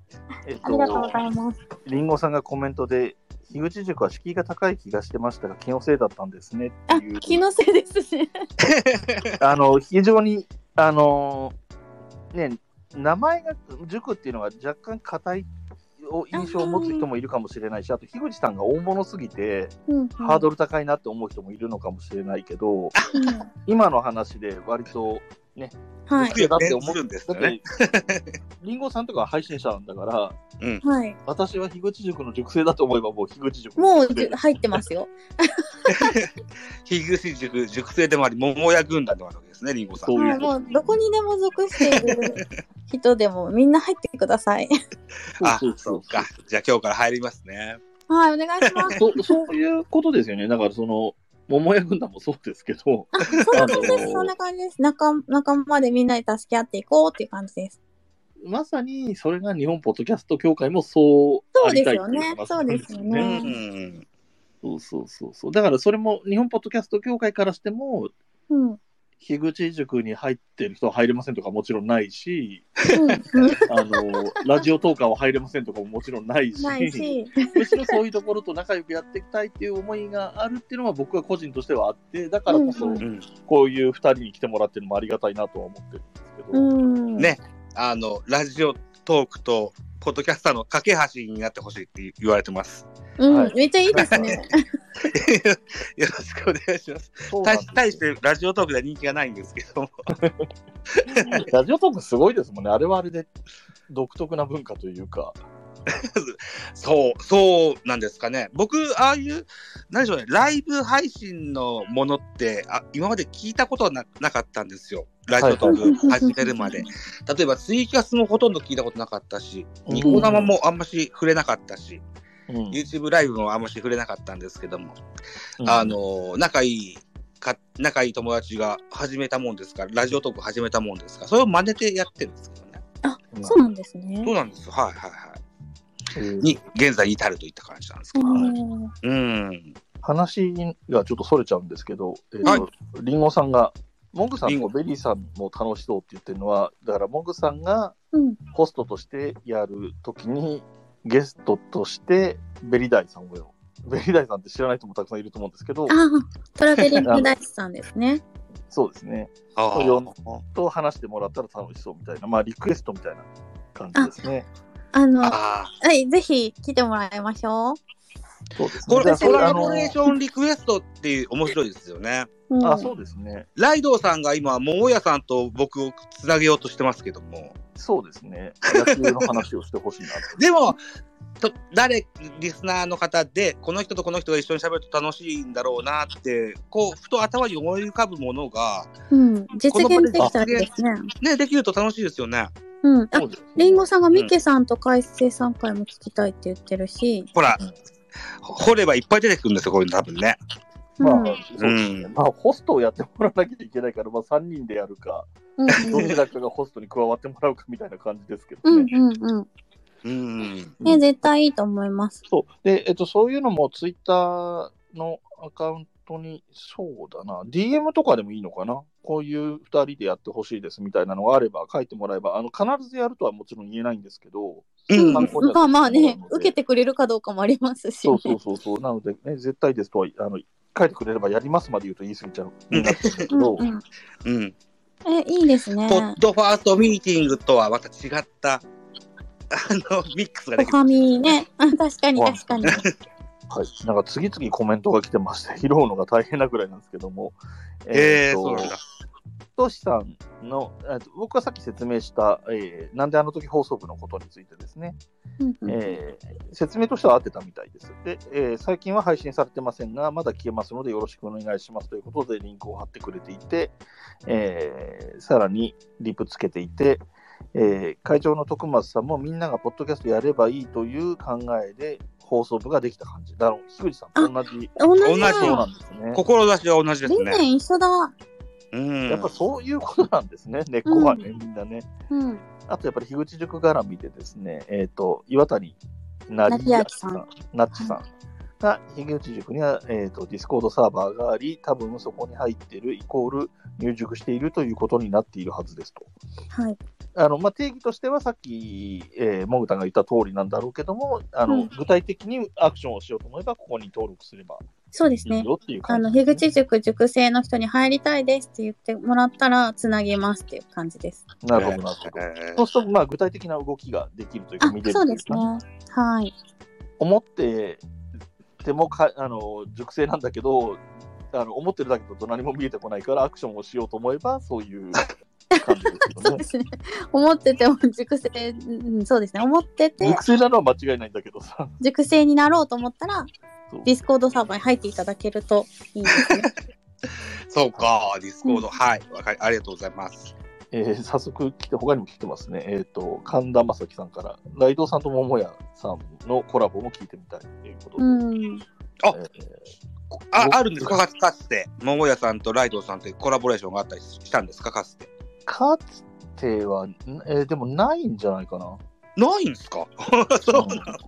えっありがとうございます。りんごさんがコメントで、樋口塾は敷居が高い気がしてましたが、気のせいだったんですねってあいう。、気のせいですね。あの、非常に、あのね、名前が塾っていうのが若干硬いを印象を持つ人もいるかもしれないし、あと、樋口さんが大物すぎて、うん、ハードル高いなって思う人もいるのかもしれないけど、うん今の話で割と、はい。僕だって思するんですだっよね。て、りんごさんとかは配信者なんだから、はい。私は樋口塾の塾生だと思えばもう樋口塾もう入ってますよ。樋口塾、塾生でもあり、桃屋軍団でもあるわけですね、りんごさん。はい。そういうこともう、どこにでも属している人でもみんな入ってください。あそう、か。じゃあ今日から入りますね。はい、お願いします。そうそういうことですよね。だからその、桃屋軍団もそうですけど、あ、そんな感じです。あのーそんな感じです。仲仲間でみんなで助け合っていこうっていう感じです。まさにそれが日本ポッドキャスト協会もそうそうですよね。話そうですすよね。ね。ん。そうそうそうそう。だからそれも日本ポッドキャスト協会からしても、うん。うん。樋口塾に入ってる人は入れませんとかもちろんないし、うんあの、ラジオトーカーは入れませんとかももちろんないし、ないし。むしろそういうところと仲良くやっていきたいっていう思いがあるっていうのは僕は個人としてはあって、だからこそうんうん。こういう二人に来てもらってるのもありがたいなとは思ってるんですけど、うん。ねあの、ラジオトークと、ポッドキャスターの架け橋になってほしいって言われてます。うん、はいめっちゃいいですね。よろしくお願いします。対してラジオトークでは人気がないんですけども。ラジオトークすごいですもんね。あれはあれで独特な文化というか。そう、そうなんですかね。僕、ああいう、何でしょうね、ライブ配信のものって、あ今まで聞いたことはななかったんですよ。ラジオトーク始めるまで。例えば、ツイキャスもほとんど聞いたことなかったし、うんニコ生もあんまし触れなかったし、うん YouTube ライブもあんまし触れなかったんですけども、うんあの、仲いいか仲いい友達が始めたもんですから、ラジオトーク始めたもんですから、それを真似てやってるんですけどね。あ、そうなんですね。そうなんですよ。はいはいはい。えーに、現在に至るといった感じなんですけど。うんうん。話がちょっとそれちゃうんですけど、えーとリンゴさんが、モグさんリンゴとベリーさんも楽しそうって言ってるのは、だからモグさんがうん。ホストとしてやるときに、ゲストとしてベリダイさんをよ。ベリダイさんって知らない人もたくさんいると思うんですけどトラベリングダイスさんですね。そうですね。と話してもらったら楽しそうみたいな、まあリクエストみたいな感じですね。あの、あはい、ぜひ来てもらいましょう。そうですこれ、ね。じゃコラボレーションリクエストっていう面白いですよね。うんあそうですね。ライドウさんが今、桃屋さんと僕をつなげようとしてますけども。そうですね。野球の話をしてほしいなと。でも、と誰、リスナーの方で、この人とこの人が一緒に喋ると楽しいんだろうなって、こう、ふと頭に思い浮かぶものが、うん、実現できたらですね。ね、できると楽しいですよね。うん。あそ、うですねリンゴさんがミケさんと海星さん会も聞きたいって言ってるし、ほらうん、掘ればいっぱい出てくるんですよ、こういうの多分ね。まあ、うんそうですね。まあ、ホストをやってもらわなきゃいけないから、まあ、3人でやるか、うんどちらかがホストに加わってもらうかみたいな感じですけどうんね。うんうん。うん。ね、絶対いいと思います。そう。で、えっと、そういうのもツイッターのアカウントに、そうだな、DM とかでもいいのかな？こういう2人でやってほしいですみたいなのがあれば、書いてもらえば、あの必ずやるとはもちろん言えないんですけど、うんまあまあね受けてくれるかどうかもありますし、そうそうそうそう。なので、ね、絶対ですとは、あの、書いてくれればやりますまで言うと言い過ぎちゃう。うんなっちゃうんだけど、うんうん。うん。え、いいですねポ。ッドファーストミーティングとはまた違った、あの、ミックスができる。おね。あ確かに確かに。はい。なんか次々コメントが来てまして、拾うのが大変なぐらいなんですけども。ええーとそうなんだ。としさんの、えーと僕がさっき説明した、えーなんであの時放送部のことについてですね、えー説明としては合ってたみたいです。で、えー最近は配信されてませんが、まだ消えますのでよろしくお願いしますということでリンクを貼ってくれていて、えーさらにリプつけていて、えー会長の徳松さんもみんながポッドキャストやればいいという考えで放送部ができた感じ。だろう、樋口さんと同じ。同じ同じだそうなんですね。志は同じです全ね。然一緒だ。うん。やっぱそういうことなんですね、根っこはね、みんなね。うん。あとやっぱり樋口塾絡みでですね、えっ、と、岩谷成成明さんナッチさんが、樋口塾には、えっ、と、ディスコードサーバーがあり、多分そこに入っているイコール入塾しているということになっているはずですと。はい。あの、まあ、定義としてはさっき、えー、モグタンが言った通りなんだろうけども、あの、うん具体的にアクションをしようと思えば、ここに登録すればそうですね。いいよっていうあの、感じです、樋口塾塾生の人に入りたいですって言ってもらったら、つなぎますっていう感じです。なるほど、なるほど。えそうすると、まあ、具体的な動きができるというか、あ見れる、そうですね。はい。思っててもかあの熟成なんだけどあの思ってるだけだと何も見えてこないからアクションをしようと思えばそういう感じですそよね。うですね。思ってても塾生、うん、そうですね。思ってて塾生なのは間違いないんだけどさ。塾生になろうと思ったらディスコードサーバーに入っていただけるといいですね。そうか、ディスコード。はい。わかり、ありがとうございます。えー早速来て、他にも来てますね。えっ、と、神田正輝さんから、ライドウさんと桃屋さんのコラボも聞いてみたいということで。うん。あえーあ、あるんですか？かつて。桃屋さんとライドウさんってコラボレーションがあったりしたんですか？かつて。かつては、ん？えーでもないんじゃないかな。ないんですか？そうなんだ。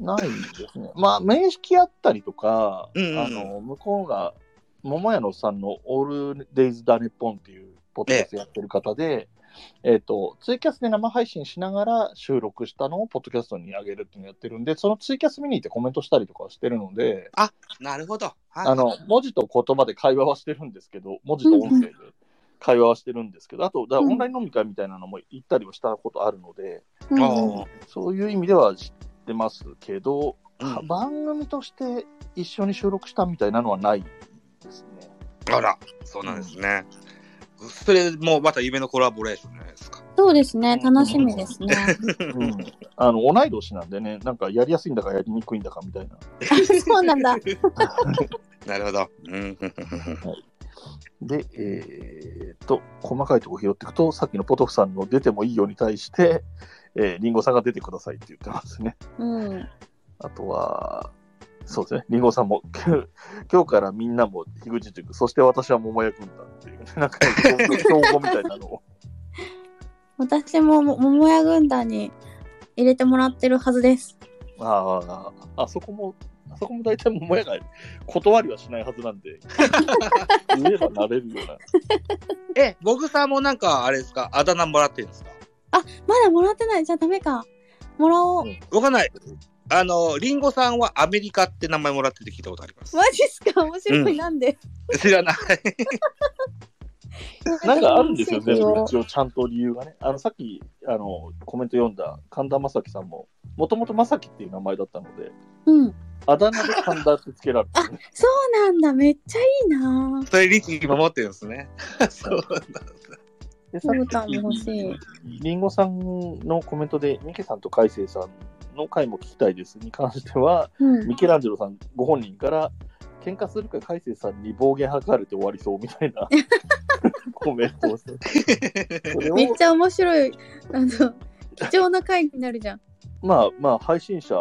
ないですね。まあ、面識あったりとか、うんうんうんあの、向こうが、桃屋のさんのオールデイズ・ダ・ネッポンっていうポッドキャストやってる方で、えっ、と、ツイキャスで生配信しながら収録したのをポッドキャストに上げるっていうのをやってるんで、そのツイキャス見に行ってコメントしたりとかはしてるので、なるほど。はいあの、文字と言葉で会話はしてるんですけど、文字と音声で会話はしてるんですけど、あと、だからオンライン飲み会みたいなのも行ったりはしたことあるので、うんそういう意味では知ってますけど、うん番組として一緒に収録したみたいなのはないですね。あら、そうなんですね。それもまた夢のコラボレーションじゃないですか。そうですね。楽しみですね。うん、あの同い年なんでね、なんかやりやすいんだかやりにくいんだかみたいな。そうなんだ。なるほど。うん。で、えー、と、細かいところ拾っていくと、さっきのポトフさんの出てもいいよに対して、えー、リンゴさんが出てくださいって言ってますね。うん。あとは、そうですね。リンゴさんも、今日からみんなも樋口塾、そして私は桃屋軍団っていう、ね、なんか、標語みたいなのを。私もも桃屋軍団に入れてもらってるはずです。ああ、あそこも、あそこも大体桃屋が断りはしないはずなんで、言えばなれるような。え、ボグさんもなんか、あれですか、あだ名もらってるんですか？あ、まだもらってない。じゃあダメか。もらおう。うんわかんない。あの、リンゴさんはアメリカって名前もらってて聞いたことあります。マジっすか？面白い。うんなんで？知らない。なんかあるんですよ、全部よ一応ちゃんと理由がね。あの、さっき、あの、コメント読んだ神田正輝さんも、もともと正輝っていう名前だったので、うん。あだ名で神田ってつけられて、ね、そうなんだ。めっちゃいいなそれ律儀守ってるんですね。そうなんだ。でボタンも欲しい。りんごさんのコメントで、ミケさんと海星さんの回も聞きたいですに関しては、うん。ミケランジェロさんご本人から、喧嘩するか海星さんに暴言吐かれて終わりそうみたいな コメントをして。めっちゃ面白い。あの、貴重な回になるじゃん。まあまあ、配信者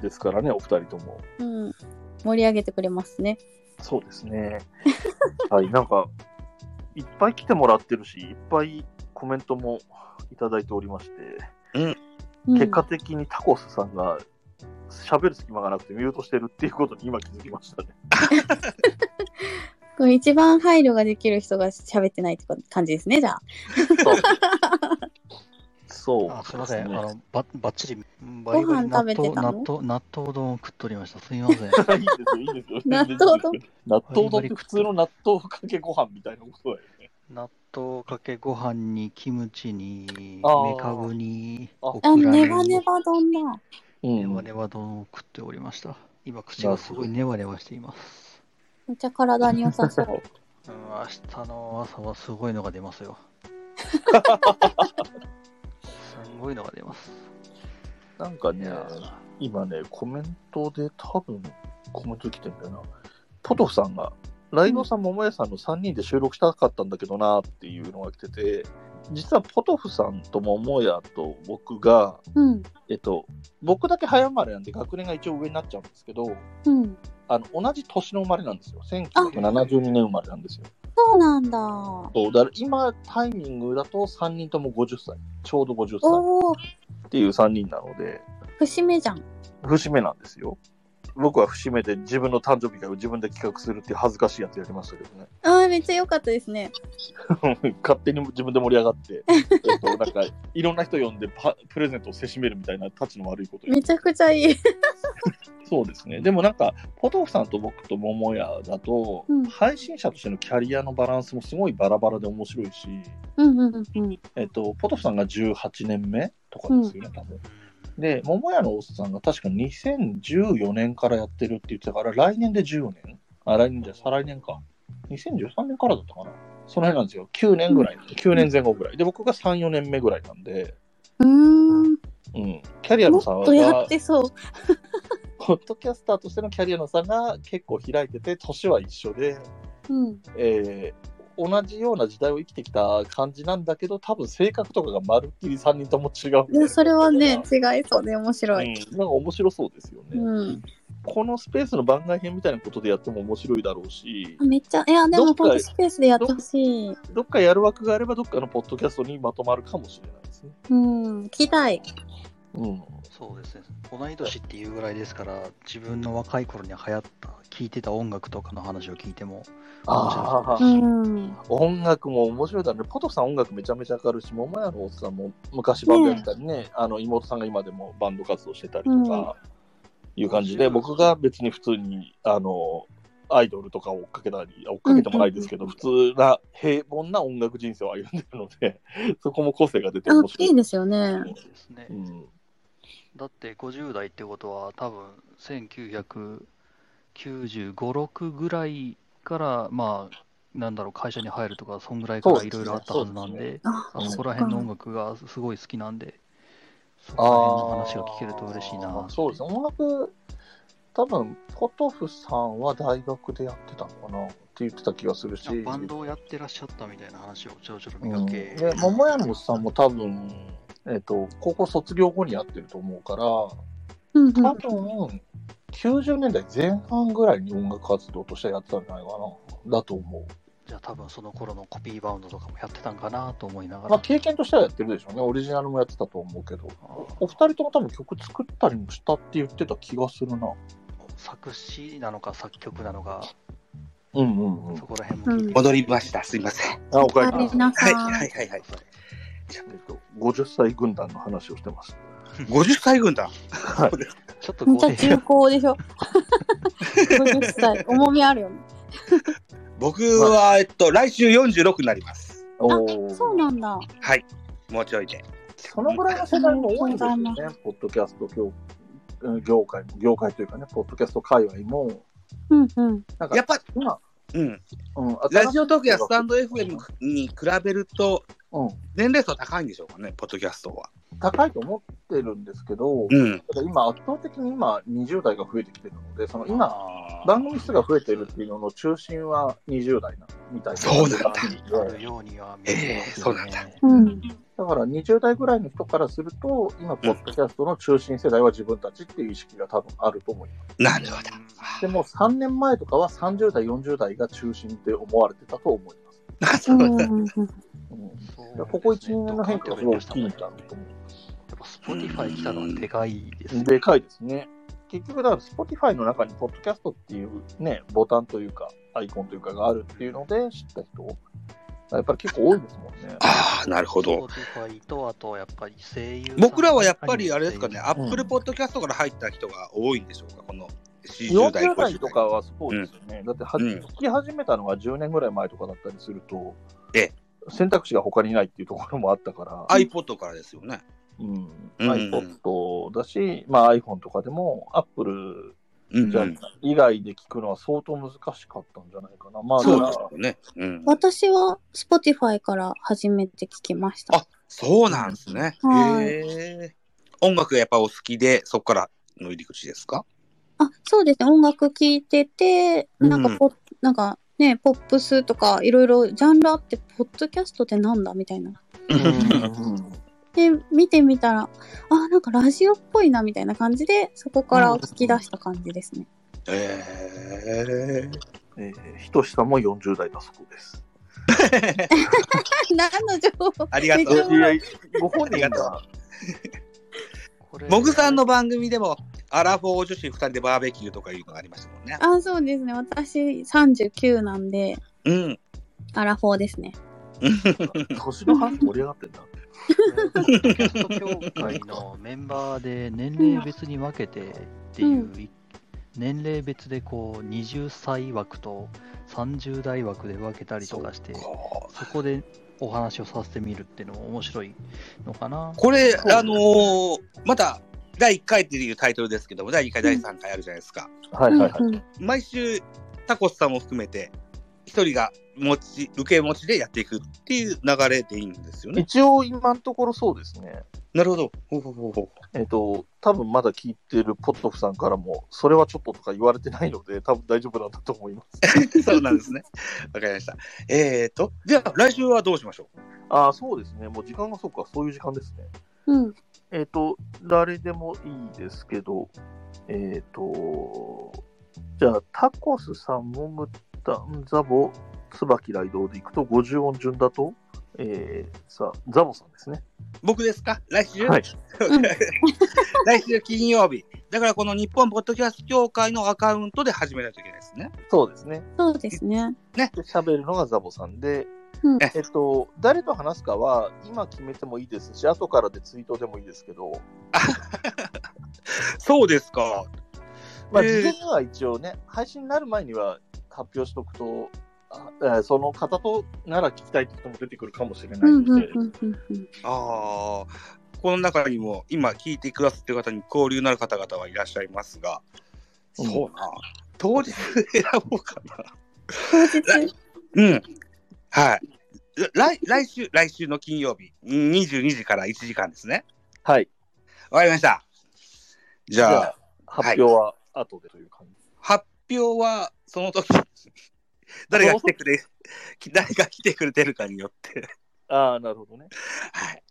ですからね、お二人とも。うん。盛り上げてくれますね。そうですね。はい、なんか、いっぱい来てもらってるし、いっぱいコメントもいただいておりまして、うん結果的にタコスさんが喋る隙間がなくてミュートしてるっていうことに今気づきましたね。これ一番配慮ができる人が喋ってないって感じですね、じゃあ。そうあすみません、ねあのばばっちりバリバリ納ご飯食べて豆たの？納豆納豆丼を食っておりました。すみません。いいですよ、いいですよ。納豆丼？納豆丼って普通の納豆かけご飯みたいなことだよね。納豆かけご飯にキムチにメカブにあオクラあ、にネバネバ丼だ。うネバネバ丼を食っておりました。今口がすごいネバネバしています。めっちゃ体に良さそう。うん、明日の朝はすごいのが出ますよ。すごいのが出ます。なんかね今ね、コメントで多分コメント来てんだよな。ポトフさんが、ライドさん、桃屋さんの3人で収録したかったんだけどなっていうのが来てて、実はポトフさんと桃屋と僕が、うん。えっと、僕だけ早生まれなんで学年が一応上になっちゃうんですけど、うん。あの同じ年の生まれなんですよ。1972年生まれなんですよ。そうなんだ。そうだから今、タイミングだと3人とも50歳。ちょうど50歳っていう3人なので、節目じゃん。節目なんですよ。僕は節目で自分の誕生日会を自分で企画するっていう恥ずかしいやつやりましたけどね。ああ、めっちゃ良かったですね。勝手に自分で盛り上がって、えっと、なんか、いろんな人呼んでパプレゼントをせしめるみたいなタチの悪いことをめちゃくちゃいい。そうですね。でもなんか、ポトフさんと僕と桃屋だと、うん配信者としてのキャリアのバランスもすごいバラバラで面白いし、うんうんうんうん。えっと、ポトフさんが18年目とかですよね、多分。で、桃屋のおっさんが確か2014年からやってるって言ってたから、来年で14年？あ、来年じゃ、再来年か。2013年からだったかな。その辺なんですよ。9年ぐらい。9年前後ぐらい。で、僕が3、4年目ぐらいなんで、うーん。うん。キャリアもの差っとやがっ、てそう。ポッドキャスターとしてのキャリアの差が結構開いてて、年は一緒で、うん。えー同じような時代を生きてきた感じなんだけど、多分性格とかがまるっきり3人とも違うみたいな。いや、それはね、違いそうで面白い。うん、なんか面白そうですよね。うん。このスペースの番外編みたいなことでやっても面白いだろうし、めっちゃ、いや、でも、ポッドスペースでやってほしい。どっかやる枠があれば、どっかのポッドキャストにまとまるかもしれないですね。うん。聞きたい。うん。そうですね。同い年っていうぐらいですから、自分の若い頃に流行った、聴いてた音楽とかの話を聞いても面白ああ、そうですし、うん。音楽も面白いだろうね。ポトフさん音楽めちゃめちゃ明るいし、桃屋のおっさんも昔バンドやったりね、あの妹さんが今でもバンド活動してたりとか、いう感じで、僕が別に普通に、あの、アイドルとかを追っかけたり、追っかけてもないですけど、普通な平凡な音楽人生を歩んでるので、そこも個性が出てあ面、白い。いいですよね。ですねう。んだって50代ってことは多分1995、6ぐらいから、まあ、なんだろう、会社に入るとか、そんぐらいからいろいろあったはずなんで、あ、うんそこら辺の音楽がすごい好きなんで、そこら辺の話が聞けると嬉しいな。そうですね。音楽、多分、ポトフさんは大学でやってたのかなって言ってた気がするし。バンドをやってらっしゃったみたいな話をちょろちょろ見うんかけ、で、桃屋のおっさんも多分、えっ、と、高校卒業後にやってると思うから、うんうん。多分、90年代前半ぐらいに音楽活動としてやってたんじゃないかな。だと思う。じゃあ多分その頃のコピーバウンドとかもやってたんかなと思いながら。まあ、経験としてはやってるでしょうね。オリジナルもやってたと思うけど。お二人とも多分曲作ったりもしたって言ってた気がするな。作詞なのか作曲なのか、うんうんうんそ。こら辺も聞いて、戻りました。すいません。あ、おかえりなさいはいい、はい、はい、はい。えっと、50歳軍団の話をしてます。50歳軍団？はい。ちょっとめっちゃ語弊中高でしょ？50歳。重みあるよね。僕は、えっと、来週46になります。おーそうなんだ。はい。もうちょいで。そのぐらいの世代も多いんですよね。ポッドキャスト業うん業界も、業界というかね、ポッドキャスト界隈も、うんうん。なんかやっぱ、今、うん。うん、ラジオトークやスタンド FM に比べると、うん、年齢層高いんでしょうかね、ポッドキャストは。高いと思ってるんですけど、うん。ただ今、圧倒的に今、20代が増えてきてるので、その今、番組数が増えてるっていうのの中心は20代なみたいなそうなんだあるようには見えそうなんだうん。だから20代ぐらいの人からすると、今、ポッドキャストの中心世代は自分たちっていう意識が多分あると思います。なるほど。でも3年前とかは30代、40代が中心って思われてたと思います。ここ1、2年の変化がすごい大きいんだと思やっぱ Spotify 来たのはでかいですう。ね。でかいですね。結局、だから Spotify の中に、ポッドキャストっていうね、ボタンというか、アイコンというかがあるっていうので知った人、やっぱり結構多いですもんね。ああ、なるほど。Spotify と、あとやっぱり声優。僕らはやっぱりあれですかね、アうんップルポッドキャストから入った人が多いんでしょうか、この40代、40代50とかはそうですよね。だっては、うん聞き始めたのが10年ぐらい前とかだったりすると、ええ選択肢が他にないっていうところもあったから、iPod からですよね。うん、うん iPod だし、まあ、iPhone とかでも Apple じゃうんうん。以外で聞くのは相当難しかったんじゃないかな。まあ、そうですよね。うん。私は Spotify から初めて聞きました。あそうなんですね。はいへえ。音楽がやっぱお好きで、そこからの入り口ですか？あ、そうですね。音楽聴いてて、うんなんかポ、なんかね、ポップスとかいろいろジャンルあって、ポッドキャストってなんだみたいな。うんで、見てみたら、あ、なんかラジオっぽいなみたいな感じで、そこから聞き出した感じですね。へえ。えー、ひとしさんも40代だそうです。何の情報？ありがとう。ご本人ありがが、これモグさんの番組でも、アラフォー女子2人でバーベキューとかいうのがありましたもんね。あ、そうですね。私39なんで、うん。アラフォーですね。年の話盛り上がってんだ。スト協会のメンバーで年齢別に分けてっていう、う年齢別でこう20歳枠と30代枠で分けたりとかしてそこでお話をさせてみるっていうのも面白いのかなこれ、あのーまた、第1回っていうタイトルですけども、第2回、第3回あるじゃないですか。はいはいはい。毎週、タコスさんも含めて、一人が持ち、受け持ちでやっていくっていう流れでいいんですよね。一応今のところそうですね。なるほど。ほうほうほうほえっ、と、多分まだ聞いてるポットフさんからも、それはちょっととか言われてないので、多分大丈夫なんだと思います。う そうなんですね。わかりました。えーと、じゃあ来週はどうしましょう？ああ、そうですね。もう時間がそうか、そういう時間ですね。うん。えっ、と、誰でもいいですけど、えっ、と、じゃあ、タコスさん、モグタン、ザボ、椿ライドでいくと、50音順だと、えー、さあ、ザボさんですね。僕ですか？来週、はい。来週金曜日。だからこの日本ポッドキャスト協会のアカウントで始めないといけないですね。そうですね。そうですね。で、喋るのがザボさんで、うんえっと、誰と話すかは、今決めてもいいですし、後からでツイートでもいいですけど、そうですか。まあ、えー事前には一応ね、配信になる前には発表しとくと、あえーその方となら聞きたいって人も出てくるかもしれないうんので。ああ、この中にも今聞いてくださってる方に交流のある方々はいらっしゃいますが、うんそうな。当日選ぼうかな。当日、うん。はい。来来週、来週の金曜日、うん22時から1時間ですね。はい。わかりました。じゃあ、じゃあ、発表は後でという感じ。発表はその時、誰が来てくれ、誰が来てくれてるかによって。ああ、なるほどね。はい。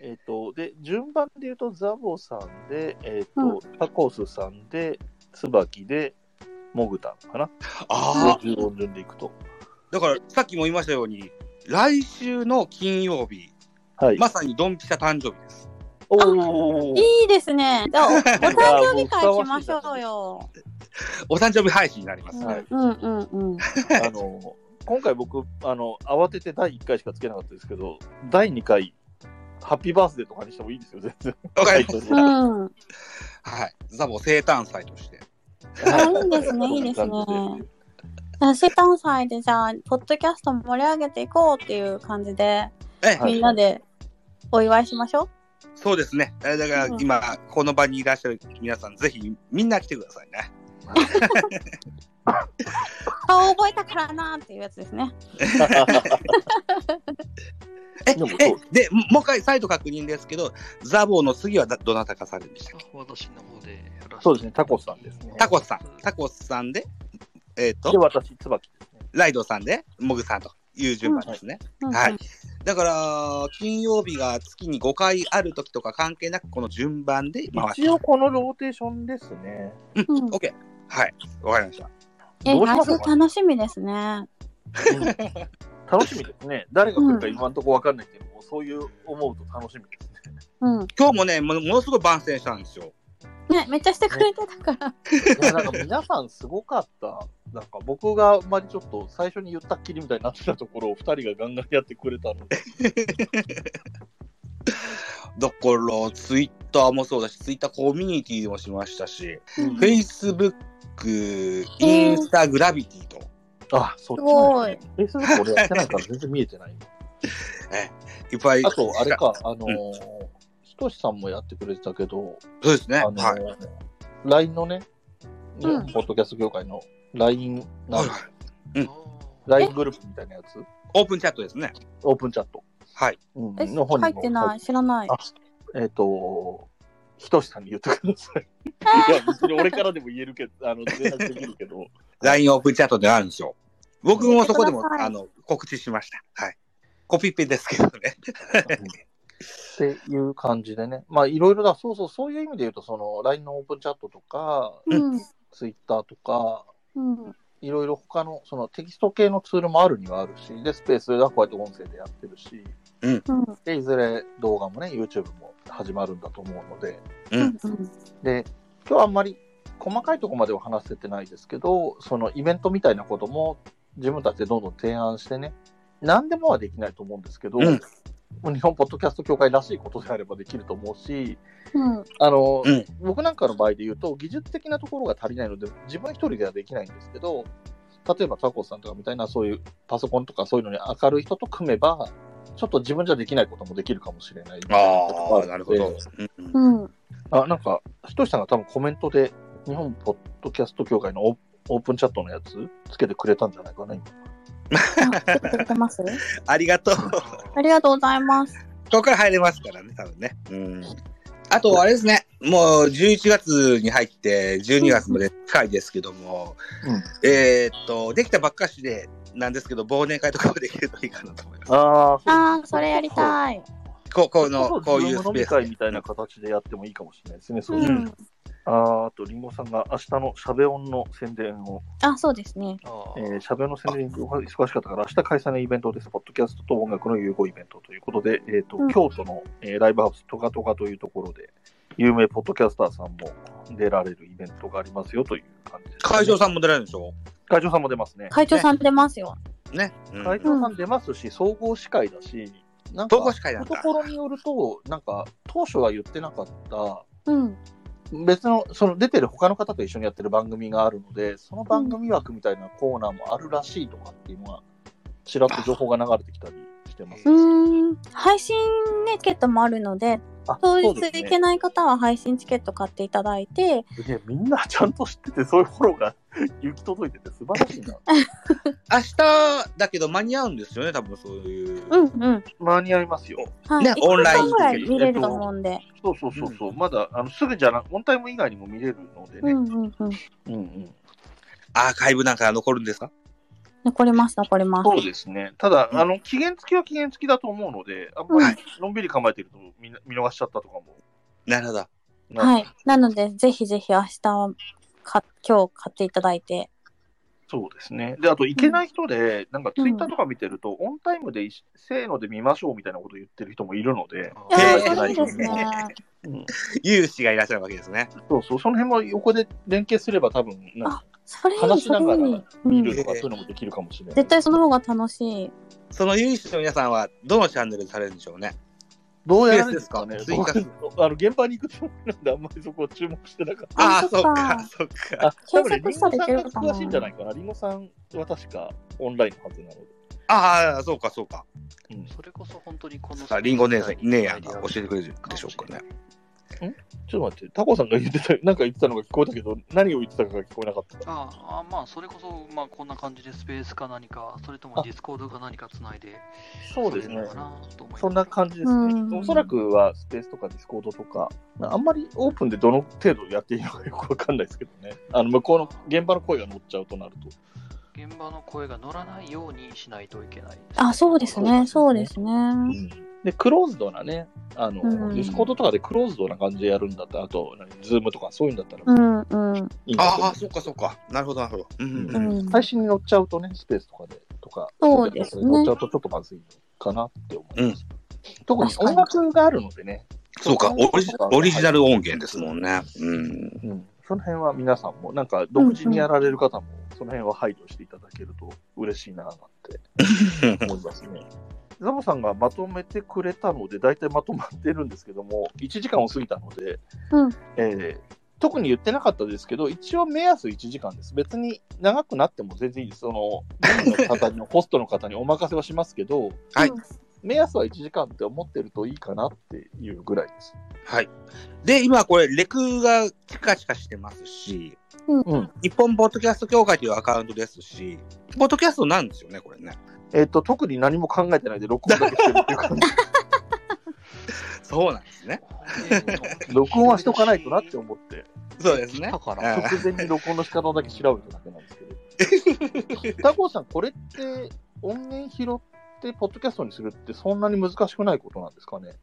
えっ、と、で、順番で言うと、ザボさんで、えっ、と、タコスさんで、椿で、モグタンかな。ああ、50音順でいくと。だからさっきも言いましたように、来週の金曜日、はい。まさにドンピシャ誕生日です。おーいいですね。じゃあお お誕生日会しましょうよ。お誕生日配信になります。はいうんうんうん。あの、今回僕、あの、慌てて第1回しかつけなかったですけど、第2回、ハッピーバースデーとかにしてもいいですよ、全然。わかりましうん。はい。ザボ生誕祭として。あいいですねいいですね生誕祭でじゃあ、ポッドキャスト盛り上げていこうっていう感じで、みんなでお祝いしましょう。そうですね。えだからうん今、この場にいらっしゃる皆さん、ぜひみんな来てくださいね。顔覚えたからなーっていうやつですね。えでもそう？えで、もう一回再度確認ですけど、ザボの次はだどなたかされるんでしたっけ？私の方でそうですね、タコスさんですね。タコスさん。タコスさんで、えっ、で、と、私、椿ですね。ライドさんで、モグさんという順番ですね。うんうんはい。だから、金曜日が月に5回ある時とか関係なく、この順番で回して一応このローテーションですね。うんオッケー。はい。わかりました。え、どうしましょう来週楽しみですね。楽しみですね。誰が来るか今のところわかんないけども、そういう思うと楽しみですね。うん。今日もね、ものものすごい番宣したんですよ。ね、めっちゃしてくれてたから。いや、なんか皆さんすごかった。なんか僕があんまりちょっと最初に言ったっきりみたいになってたところを二人がガンガンやってくれたので。だから、ツイッターもそうだし、ツイッターコミュニティでもしましたし、うんフェイスブック、インスタグラビティと、あ、そっちすごい。え、それ俺やってないから全然見えてない。いっぱい。あと、あれか、あのうー、ひとしさんもやってくれてたけど、そうですね。あのーはい。LINE のね、日うん本ポッドキャスト業界の LINE なはいんうん LINE グループみたいなやつ、オープンチャットですね。オープンチャット、はい。うんえ、の方にも入ってない？知らない。あえっ、と、ひとしさんに言ってください。いや、別に俺からでも言えるけど、あの、連絡できるけど、LINE オープンチャットであるんですよ。僕もそこでもあの告知しました。はい。コピペですけどね。っていう感じでね。まあ、いろいろだ、そうそう、そういう意味で言うと、その、LINE のオープンチャットとか、うん。Twitter とか、うん。いろいろ他の、そのテキスト系のツールもあるにはあるし、で、スペースがこうやって音声でやってるし、うん。で、いずれ動画もね、YouTube も始まるんだと思うので、うんうん。で、今日あんまり細かいところまでは話せてないですけど、そのイベントみたいなことも自分たちでどんどん提案してね、何でもはできないと思うんですけど、うん日本ポッドキャスト協会らしいことであればできると思うし、うん。あの、うん僕なんかの場合で言うと、技術的なところが足りないので、自分一人ではできないんですけど、例えばタコさんとかみたいな、そういうパソコンとかそういうのに明るい人と組めば、ちょっと自分じゃできないこともできるかもしれない。ああ、なるほど。うんうん。あ、なんか、ひとしさんが多分コメントで、日本ポッドキャスト協会のオーオープンチャットのやつつけてくれたんじゃないかな、今。あ、来てくれてます？ありがとう。ありがとうございます。ここから入れますからね、多分ね。うん。あと、あれですね。もう11月に入って12月まで近いですけども、うんえーっと、できたばっかしで、なんですけど、忘年会とかもできるといいかなと思います。ああ、そうああ、それやりたい。こうこうの、こういうスペースで。会みたいな形でやってもいいかもしれないですね。そうういう。ん。あーあと、リンゴさんが明日のしゃべ音の宣伝を、あ、そうですね。あえー、しゃべ音の宣伝に忙しかったから、明日開催のイベントです。ポッドキャストと音楽の融合イベントということで、えっ、と、うん京都の、えーライブハウストカトカというところで、有名ポッドキャスターさんも出られるイベントがありますよという感じです、会長さんも出られるんでしょ？会長さんも出ますね。会長さん出ますよ。ね。うん会長さん出ますし、総合司会だし、なんか、統合司会なんだところによると、なんか、当初は言ってなかった、うん。別の、その出てる他の方と一緒にやってる番組があるので、その番組枠みたいなコーナーもあるらしいとかっていうのは、ちらっと情報が流れてきたりしてます。うーん。配信ね、チケットもあるので、あ当日行けない方は配信チケット買っていただいて、すげえみんなちゃんと知ってて、そういうフォローが行き届いてて素晴らしいな。明日だけど間に合うんですよね、多分そういう。うんうん。間に合いますよ。はい。ね1時オンライン間ぐらい見れると思うんで。そうそうそうそう。まだ、あの、すぐじゃな、オンタイム以外にも見れるのでね。うんうんうん。うんうん。アーカイブなんか残るんですか？残ります、残ります。そうですね。ただ、あの、期限付きは期限付きだと思うので、あんまりのんびり構えてると見見逃しちゃったとかも。なるほど。なはい。なので、ぜひぜひ明日か今日買っていただいて。そうですね。で、あと、行けない人で、なんかツイッターとか見てると、オンタイムでいせーので見ましょうみたいなこと言ってる人もいるので、いいですね。うん、有志がいらっしゃるわけですね。そうそう、その辺も横で連携すれば多分、なんかそれ話しながら見るとかそういうのもできるかもしれない。絶対その方が楽しい。その有志の皆さんはどのチャンネルでされるんでしょうね？どうやるんですかね？あの現場に行くつもりなんで、あんまりそこは注目してなかった。ああ、そっかそっか、検索したらいけるかなリンゴさんが詳しいんじゃないかな。リンゴさんは確かオンラインのはずなので。ああ、そうか、そうか。うんそれこそ本当にこのさあ、リンゴ姉さん、姉やんが教えてくれるでしょうかね。ちょっと待って、タコさんが言ってた、なんか言ってたのが聞こえたけど、何を言ってたかが聞こえなかった。ああ、まあ、それこそ、まあ、こんな感じでスペースか何か、それともディスコードか何かつないで、そうですねそんな感じですね。うんおそらくはスペースとかディスコードとか、あんまりオープンでどの程度やっていいのかよくわかんないですけどね。あの向こうの現場の声が乗っちゃうとなると。現場の声が乗らないようにしないといけないです、あ、そうですね。そうですね。で、クローズドなね、あの、うんディスコードとかでクローズドな感じでやるんだったら、あと、何ズームとかそういうんだったらうんうん。ああ、そっか、そっか。なるほど、なるほど。うんうんううん。うん配信に乗っちゃうとね、スペースとかで、とか、そうですね乗っちゃうとちょっとまずいかなって思います。特に確かに音楽があるのでね、そうか、オリジオリジナル音源ですもんね。うん。うん、その辺は皆さんも、なんか独自にやられる方も、その辺は配慮していただけると嬉しいななんて思いますね。ザボさんがまとめてくれたので、大体まとまってるんですけども、1時間を過ぎたので、うんえー特に言ってなかったですけど、一応目安1時間です。別に長くなっても全然いいです。その、の方に、ホストの方にお任せはしますけど、はい目安は1時間って思ってるといいかなっていうぐらいです。はい。で、今これ、レクがチカチカしてますし、うん。日本ポッドキャスト協会というアカウントですし、ポッドキャストなんですよね、これね。えっ、と、特に何も考えてないで、録音だけしてるっていう感じ。そうなんですね。録音はしとかないとなって思って、そうですね。だからうん直前に録音の仕方だけ調べただけなんですけど。タコさん、これって音源拾って、ポッドキャストにするってそんなに難しくないことなんですかね？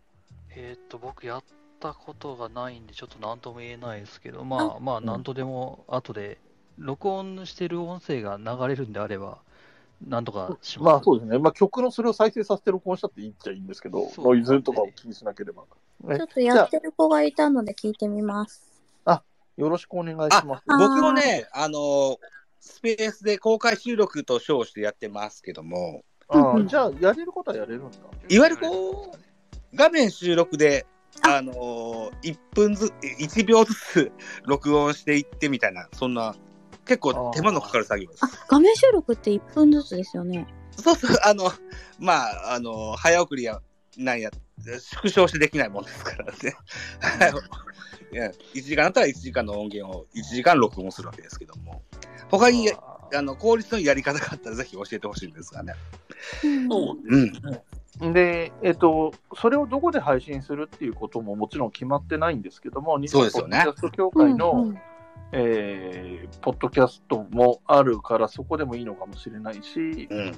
えーっと、僕やったことがないんで、ちょっと何とも言えないですけど、まあまあ、ん何とでも後で、録音してる音声が流れるんであれば、なんとかします。まあそうですね。まあ曲のそれを再生させて録音したっていいっちゃいいんですけど、そうノイズとかを気にしなければ。ねちょっとやってる子がいたので聞いてみます。よろしくお願いあします。あ僕もね、あのースペースで公開収録と称してやってますけども、じゃあ、やれることはやれるんだ。いわゆる？こう、画面収録で、あのー、1分ず、1秒ずつ 録音していってみたいな、そんな、結構手間のかかる作業ですあ。、画面収録って1分ずつですよね。そうそう、あの、まあ、あの、早送りや、なんや、縮小してできないもんですからね。いや1時間だったら1時間の音源を1時間録音するわけですけども、他に、ああの、効率のやり方があったらぜひ教えてほしいんですがね。そううん。で、えっと、それをどこで配信するっていうことももちろん決まってないんですけども、日本ポッドそうですよね。キャスト協会の、うん。うんえーポッドキャストもあるから、そこでもいいのかもしれないし、うん。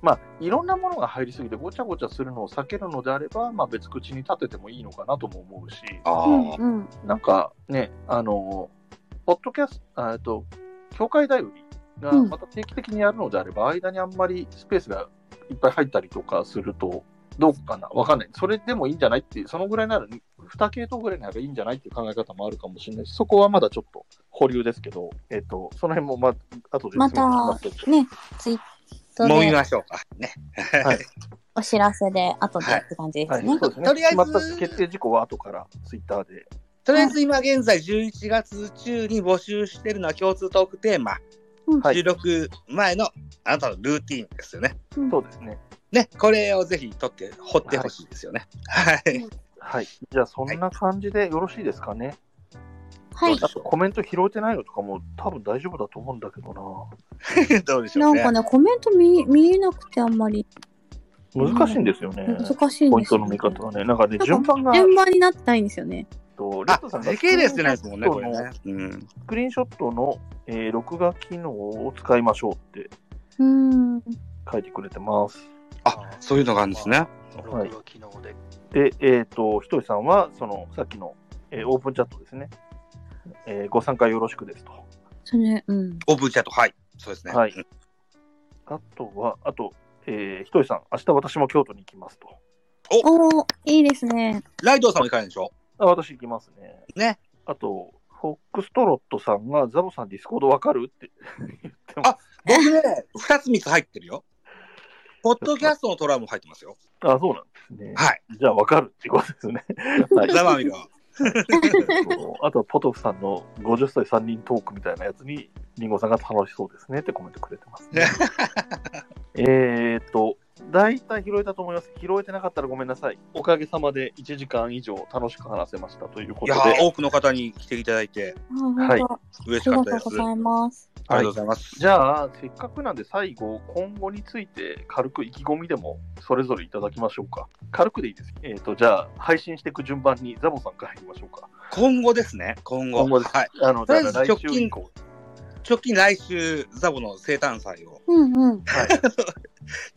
まあ、いろんなものが入りすぎてごちゃごちゃするのを避けるのであれば、まあ、別口に立ててもいいのかなとも思うし、あなんかね、あの、ポッドキャスト、あえっと、協会だよりがうんまた定期的にやるのであれば、間にあんまりスペースがいっぱい入ったりとかすると、どうかなわかんない。それでもいいんじゃないっていう、そのぐらいなら、2系統ぐらいならいいんじゃないっていう考え方もあるかもしれないし、そこはまだちょっと保留ですけど、えっ、と、その辺もまあ、後でまたね、ツイートもみでましょうか。ね。はいお知らせで後でって感じですはい、ね。すね。とりあえず決まった決定事項は後からツイッターで。とりあえず今現在11月中に募集しているのは共通トークテーマ。はい収録前のあなたのルーティーンですよね。そうですね。ね、これをぜひ取って、掘ってほしいですよね。はい。はい。じゃあ、そんな感じでよろしいですかね。はい。あとコメント拾えてないのとかも多分大丈夫だと思うんだけど どうでしょうんね。なかね、コメント見見えなくてあんまりな。難しいんですよね。難しいんポイントの見方はね。なんかね、なんか順番が、順番になってないんですよね。とレッあドさん、が時系列じゃないですもんね、これスね。うん。クリーンショットの、えー録画機能を使いましょうってうーん。書いてくれてます。あ、そういうのがあるんですね。録画機能で。で、えっ、と、ひとりさんは、その、さっきの、えーオープンチャットですね。えーご参加よろしくですと。それ、うん。オープンチャット、はい。そうですね。はいうんあとは、あと、えーひとりさん、明日私も京都に行きますと。おー、いいですね。ライドウさんも行かないでしょあ私行きますね。ね。あと、フォックストロットさんが、ザボさんディスコードわかるって 言ってます。僕ね、二つ三つ入ってるよ。ポッドキャストのトラも入ってますよ。あ、そうなんですね。はい。じゃあわかるっていうことですね。はい。ざまみろ。あとはポトフさんの50歳3人トークみたいなやつに、リンゴさんが楽しそうですねってコメントくれてます、ね。えーっと、大体拾えたと思います。拾えてなかったらごめんなさい。おかげさまで1時間以上楽しく話せましたということで。ー、多くの方に来ていただいてはいあ嬉しりがかったです。とうございます。ありがとうございます。じゃあ、せっかくなんで最後、今後について軽く意気込みでもそれぞれいただきましょうか。軽くでいいです。えーっと、じゃあ、配信していく順番にザボさんからいきましょうか。今後ですね、今後。今後ですはい。あの、来週以降。直近来週、ザボの生誕祭を、うんうん。はい。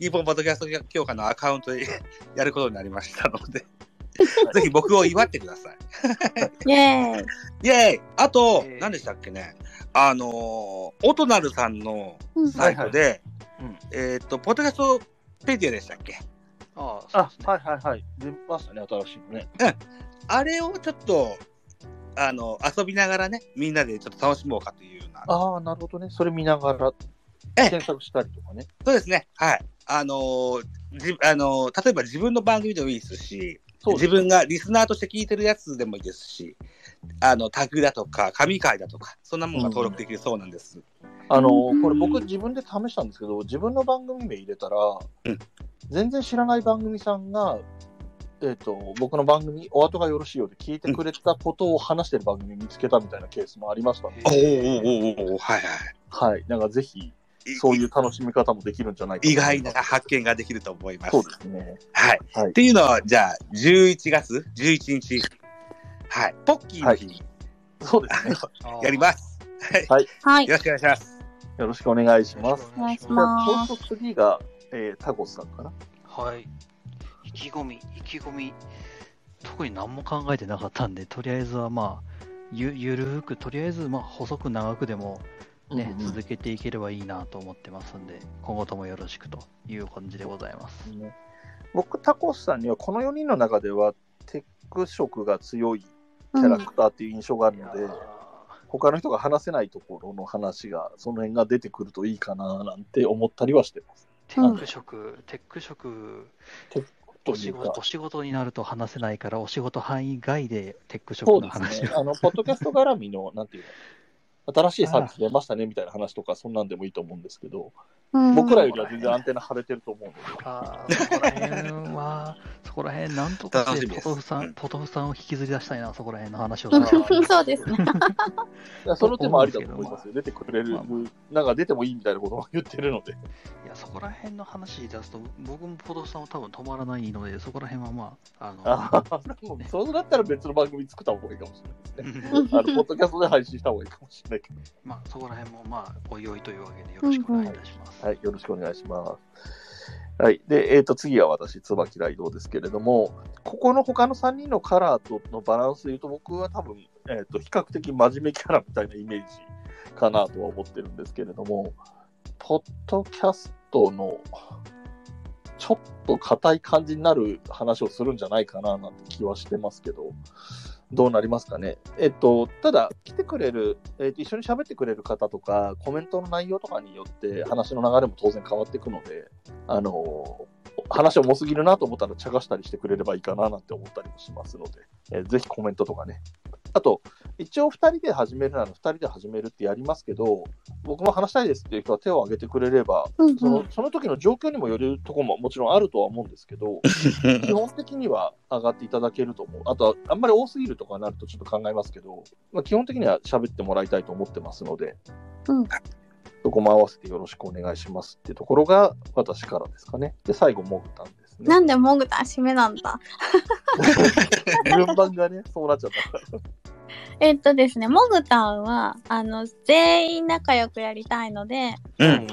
日本ポッドキャスト協会のアカウントでやることになりましたので、ぜひ僕を祝ってください。イェーイ。イェーイあと、えー何でしたっけね、あのー、オトナルさんのうんサイトで、うんえっ、と、ポッドキャストペディアでしたっけ？ああ。はいはいはい。出ましたね、新しいのね。あれをちょっと、あの、遊びながらね、みんなでちょっと楽しもうかというような。ああ、なるほどね。それ見ながらええ検索したりとかね。そうですね。はい。あのーじあのー例えば自分の番組でもいいですし、自分がリスナーとして聞いてるやつでもいいですし、あの、タグだとか、神回だとか、そんなものが登録できるそうなんです。あのうんこれ僕自分で試したんですけど、自分の番組名入れたら、うん全然知らない番組さんが、えっ、と、僕の番組、お後がよろしいようで聞いてくれたことを話してる番組見つけたみたいなケースもありましたので、おおおおはいはい。なんかぜひ、そういう楽しみ方もできるんじゃないかと意外な発見ができると思います。そうですね。はい。はいっていうのは、じゃあ、11月11日、はい。ポッキーの日に、そうですね。やります。はい。はいよろしくお願いします。よろしくお願いします。お願いしじゃあ、ますそうすると次が、えータコスさんかな。はい。意気込み、意気込み、特に何も考えてなかったんで、とりあえずはまあ、ゆゆるーく、とりあえずまあ細く長くでも、ねうんうん続けていければいいなと思ってますんで、今後ともよろしくという感じでございます。ね僕、タコスさんにはこの4人の中ではテック色が強いキャラクターっていう印象があるので、他の人が話せないところの話が、その辺が出てくるといいかななんて思ったりはしてます。テック職、テック職、というかお仕事、お仕事になると話せないから、お仕事範囲外でテック職の話を。すね。あの、ポッドキャスト絡みの、なんていうの、新しいサービス出ましたねみたいな話とか、そんなんでもいいと思うんですけど、うん僕らよりは全然アンテナ張れてると思うので、あーそこら辺は、そこら辺、なんとかしてポトフさん、ポトフさんを引きずり出したいな、そこら辺の話をそうですね。いやその手もありだと思いますよ。出てくれるまあま、なんか出てもいいみたいなことも言ってるので。いや、そこら辺の話出すと、僕もポトフさんは多分止まらないので、そこら辺はまあ、あの、ああ、もうそうなったら別の番組作った方がいいかもしれないですね。あの、ポッドキャストで配信した方がいいかもしれないけど。まあ、そこら辺もまあ、おいおいというわけでよろしくお願いいたします。はい、よろしくお願いします。はい。で、えっ、と、次は私、椿ライドですけれども、ここの他の3人のカラーとのバランスで言うと、僕は多分、えっ、と、比較的真面目キャラみたいなイメージかなとは思ってるんですけれども、ポッドキャストの、ちょっと硬い感じになる話をするんじゃないかななんて気はしてますけど、どうなりますかね。えっと、ただ、来てくれる、えっと、一緒に喋ってくれる方とか、コメントの内容とかによって話の流れも当然変わっていくので、あの、話重すぎるなと思ったら茶化したりしてくれればいいかななんて思ったりもしますので、えーぜひコメントとかね。あと、一応2人で始めるなら2人で始めるってやりますけど、僕も話したいですっていう人は手を挙げてくれれば、うんそのその時の状況にもよるところももちろんあるとは思うんですけど、基本的には上がっていただけると思う。あとは、あんまり多すぎるとかになるとちょっと考えますけど、まあ、基本的には喋ってもらいたいと思ってますので、うんそこも合わせてよろしくお願いしますってところが私からですかね。で、最後、モグタンですね。なんでモグタン締めなんだ 順番がね、そうなっちゃった。えっとですね、モグタンは、あの、全員仲良くやりたいので、うん。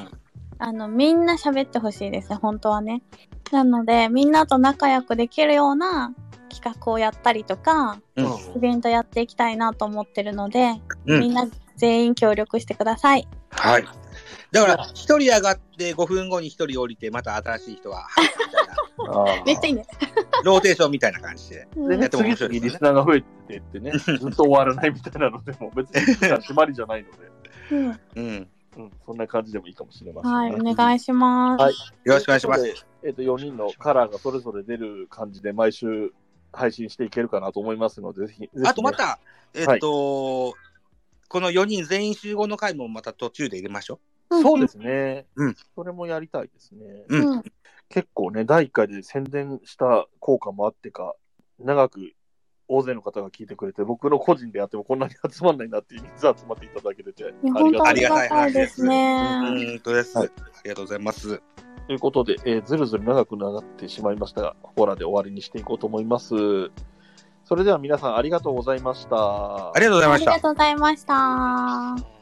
あの、みんな喋ってほしいですね、本当はね。なので、みんなと仲良くできるような企画をやったりとか、うんイベントやっていきたいなと思ってるので、うんみんな全員協力してください。はい。だから、一人上がって5分後に一人降りて、また新しい人が入ったみたいな、めっちゃいいね。ローテーションみたいな感じで。でうんね、やっても次面白いですよね々リスナーが増えていってね、ずっと終わらないみたいなのでも、別に締まりじゃないので、うんうん。うん、そんな感じでもいいかもしれませんはい、ね。お願いします。はいよろしくお願いします。えっ、と、4人のカラーがそれぞれ出る感じで、毎週配信していけるかなと思いますので、ぜひ、ぜひねあとま、た、えっと、この4人全員集合の回もまた途中で入れましょそうですね。うんそれもやりたいですね。う。うん。うん結構ね、第1回で宣伝した効果もあってか、長く大勢の方が聞いてくれて、僕の個人でやってもこんなに集まんないなっていう人数集まっていただけてて、ありがたい。ありがたいですうね。んとです。はいありがとうございます。ということで、えーずるずる長くなってしまいましたが、ここらで終わりにしていこうと思います。それでは皆さんありがとうございました。ありがとうございましたありが。とうございました。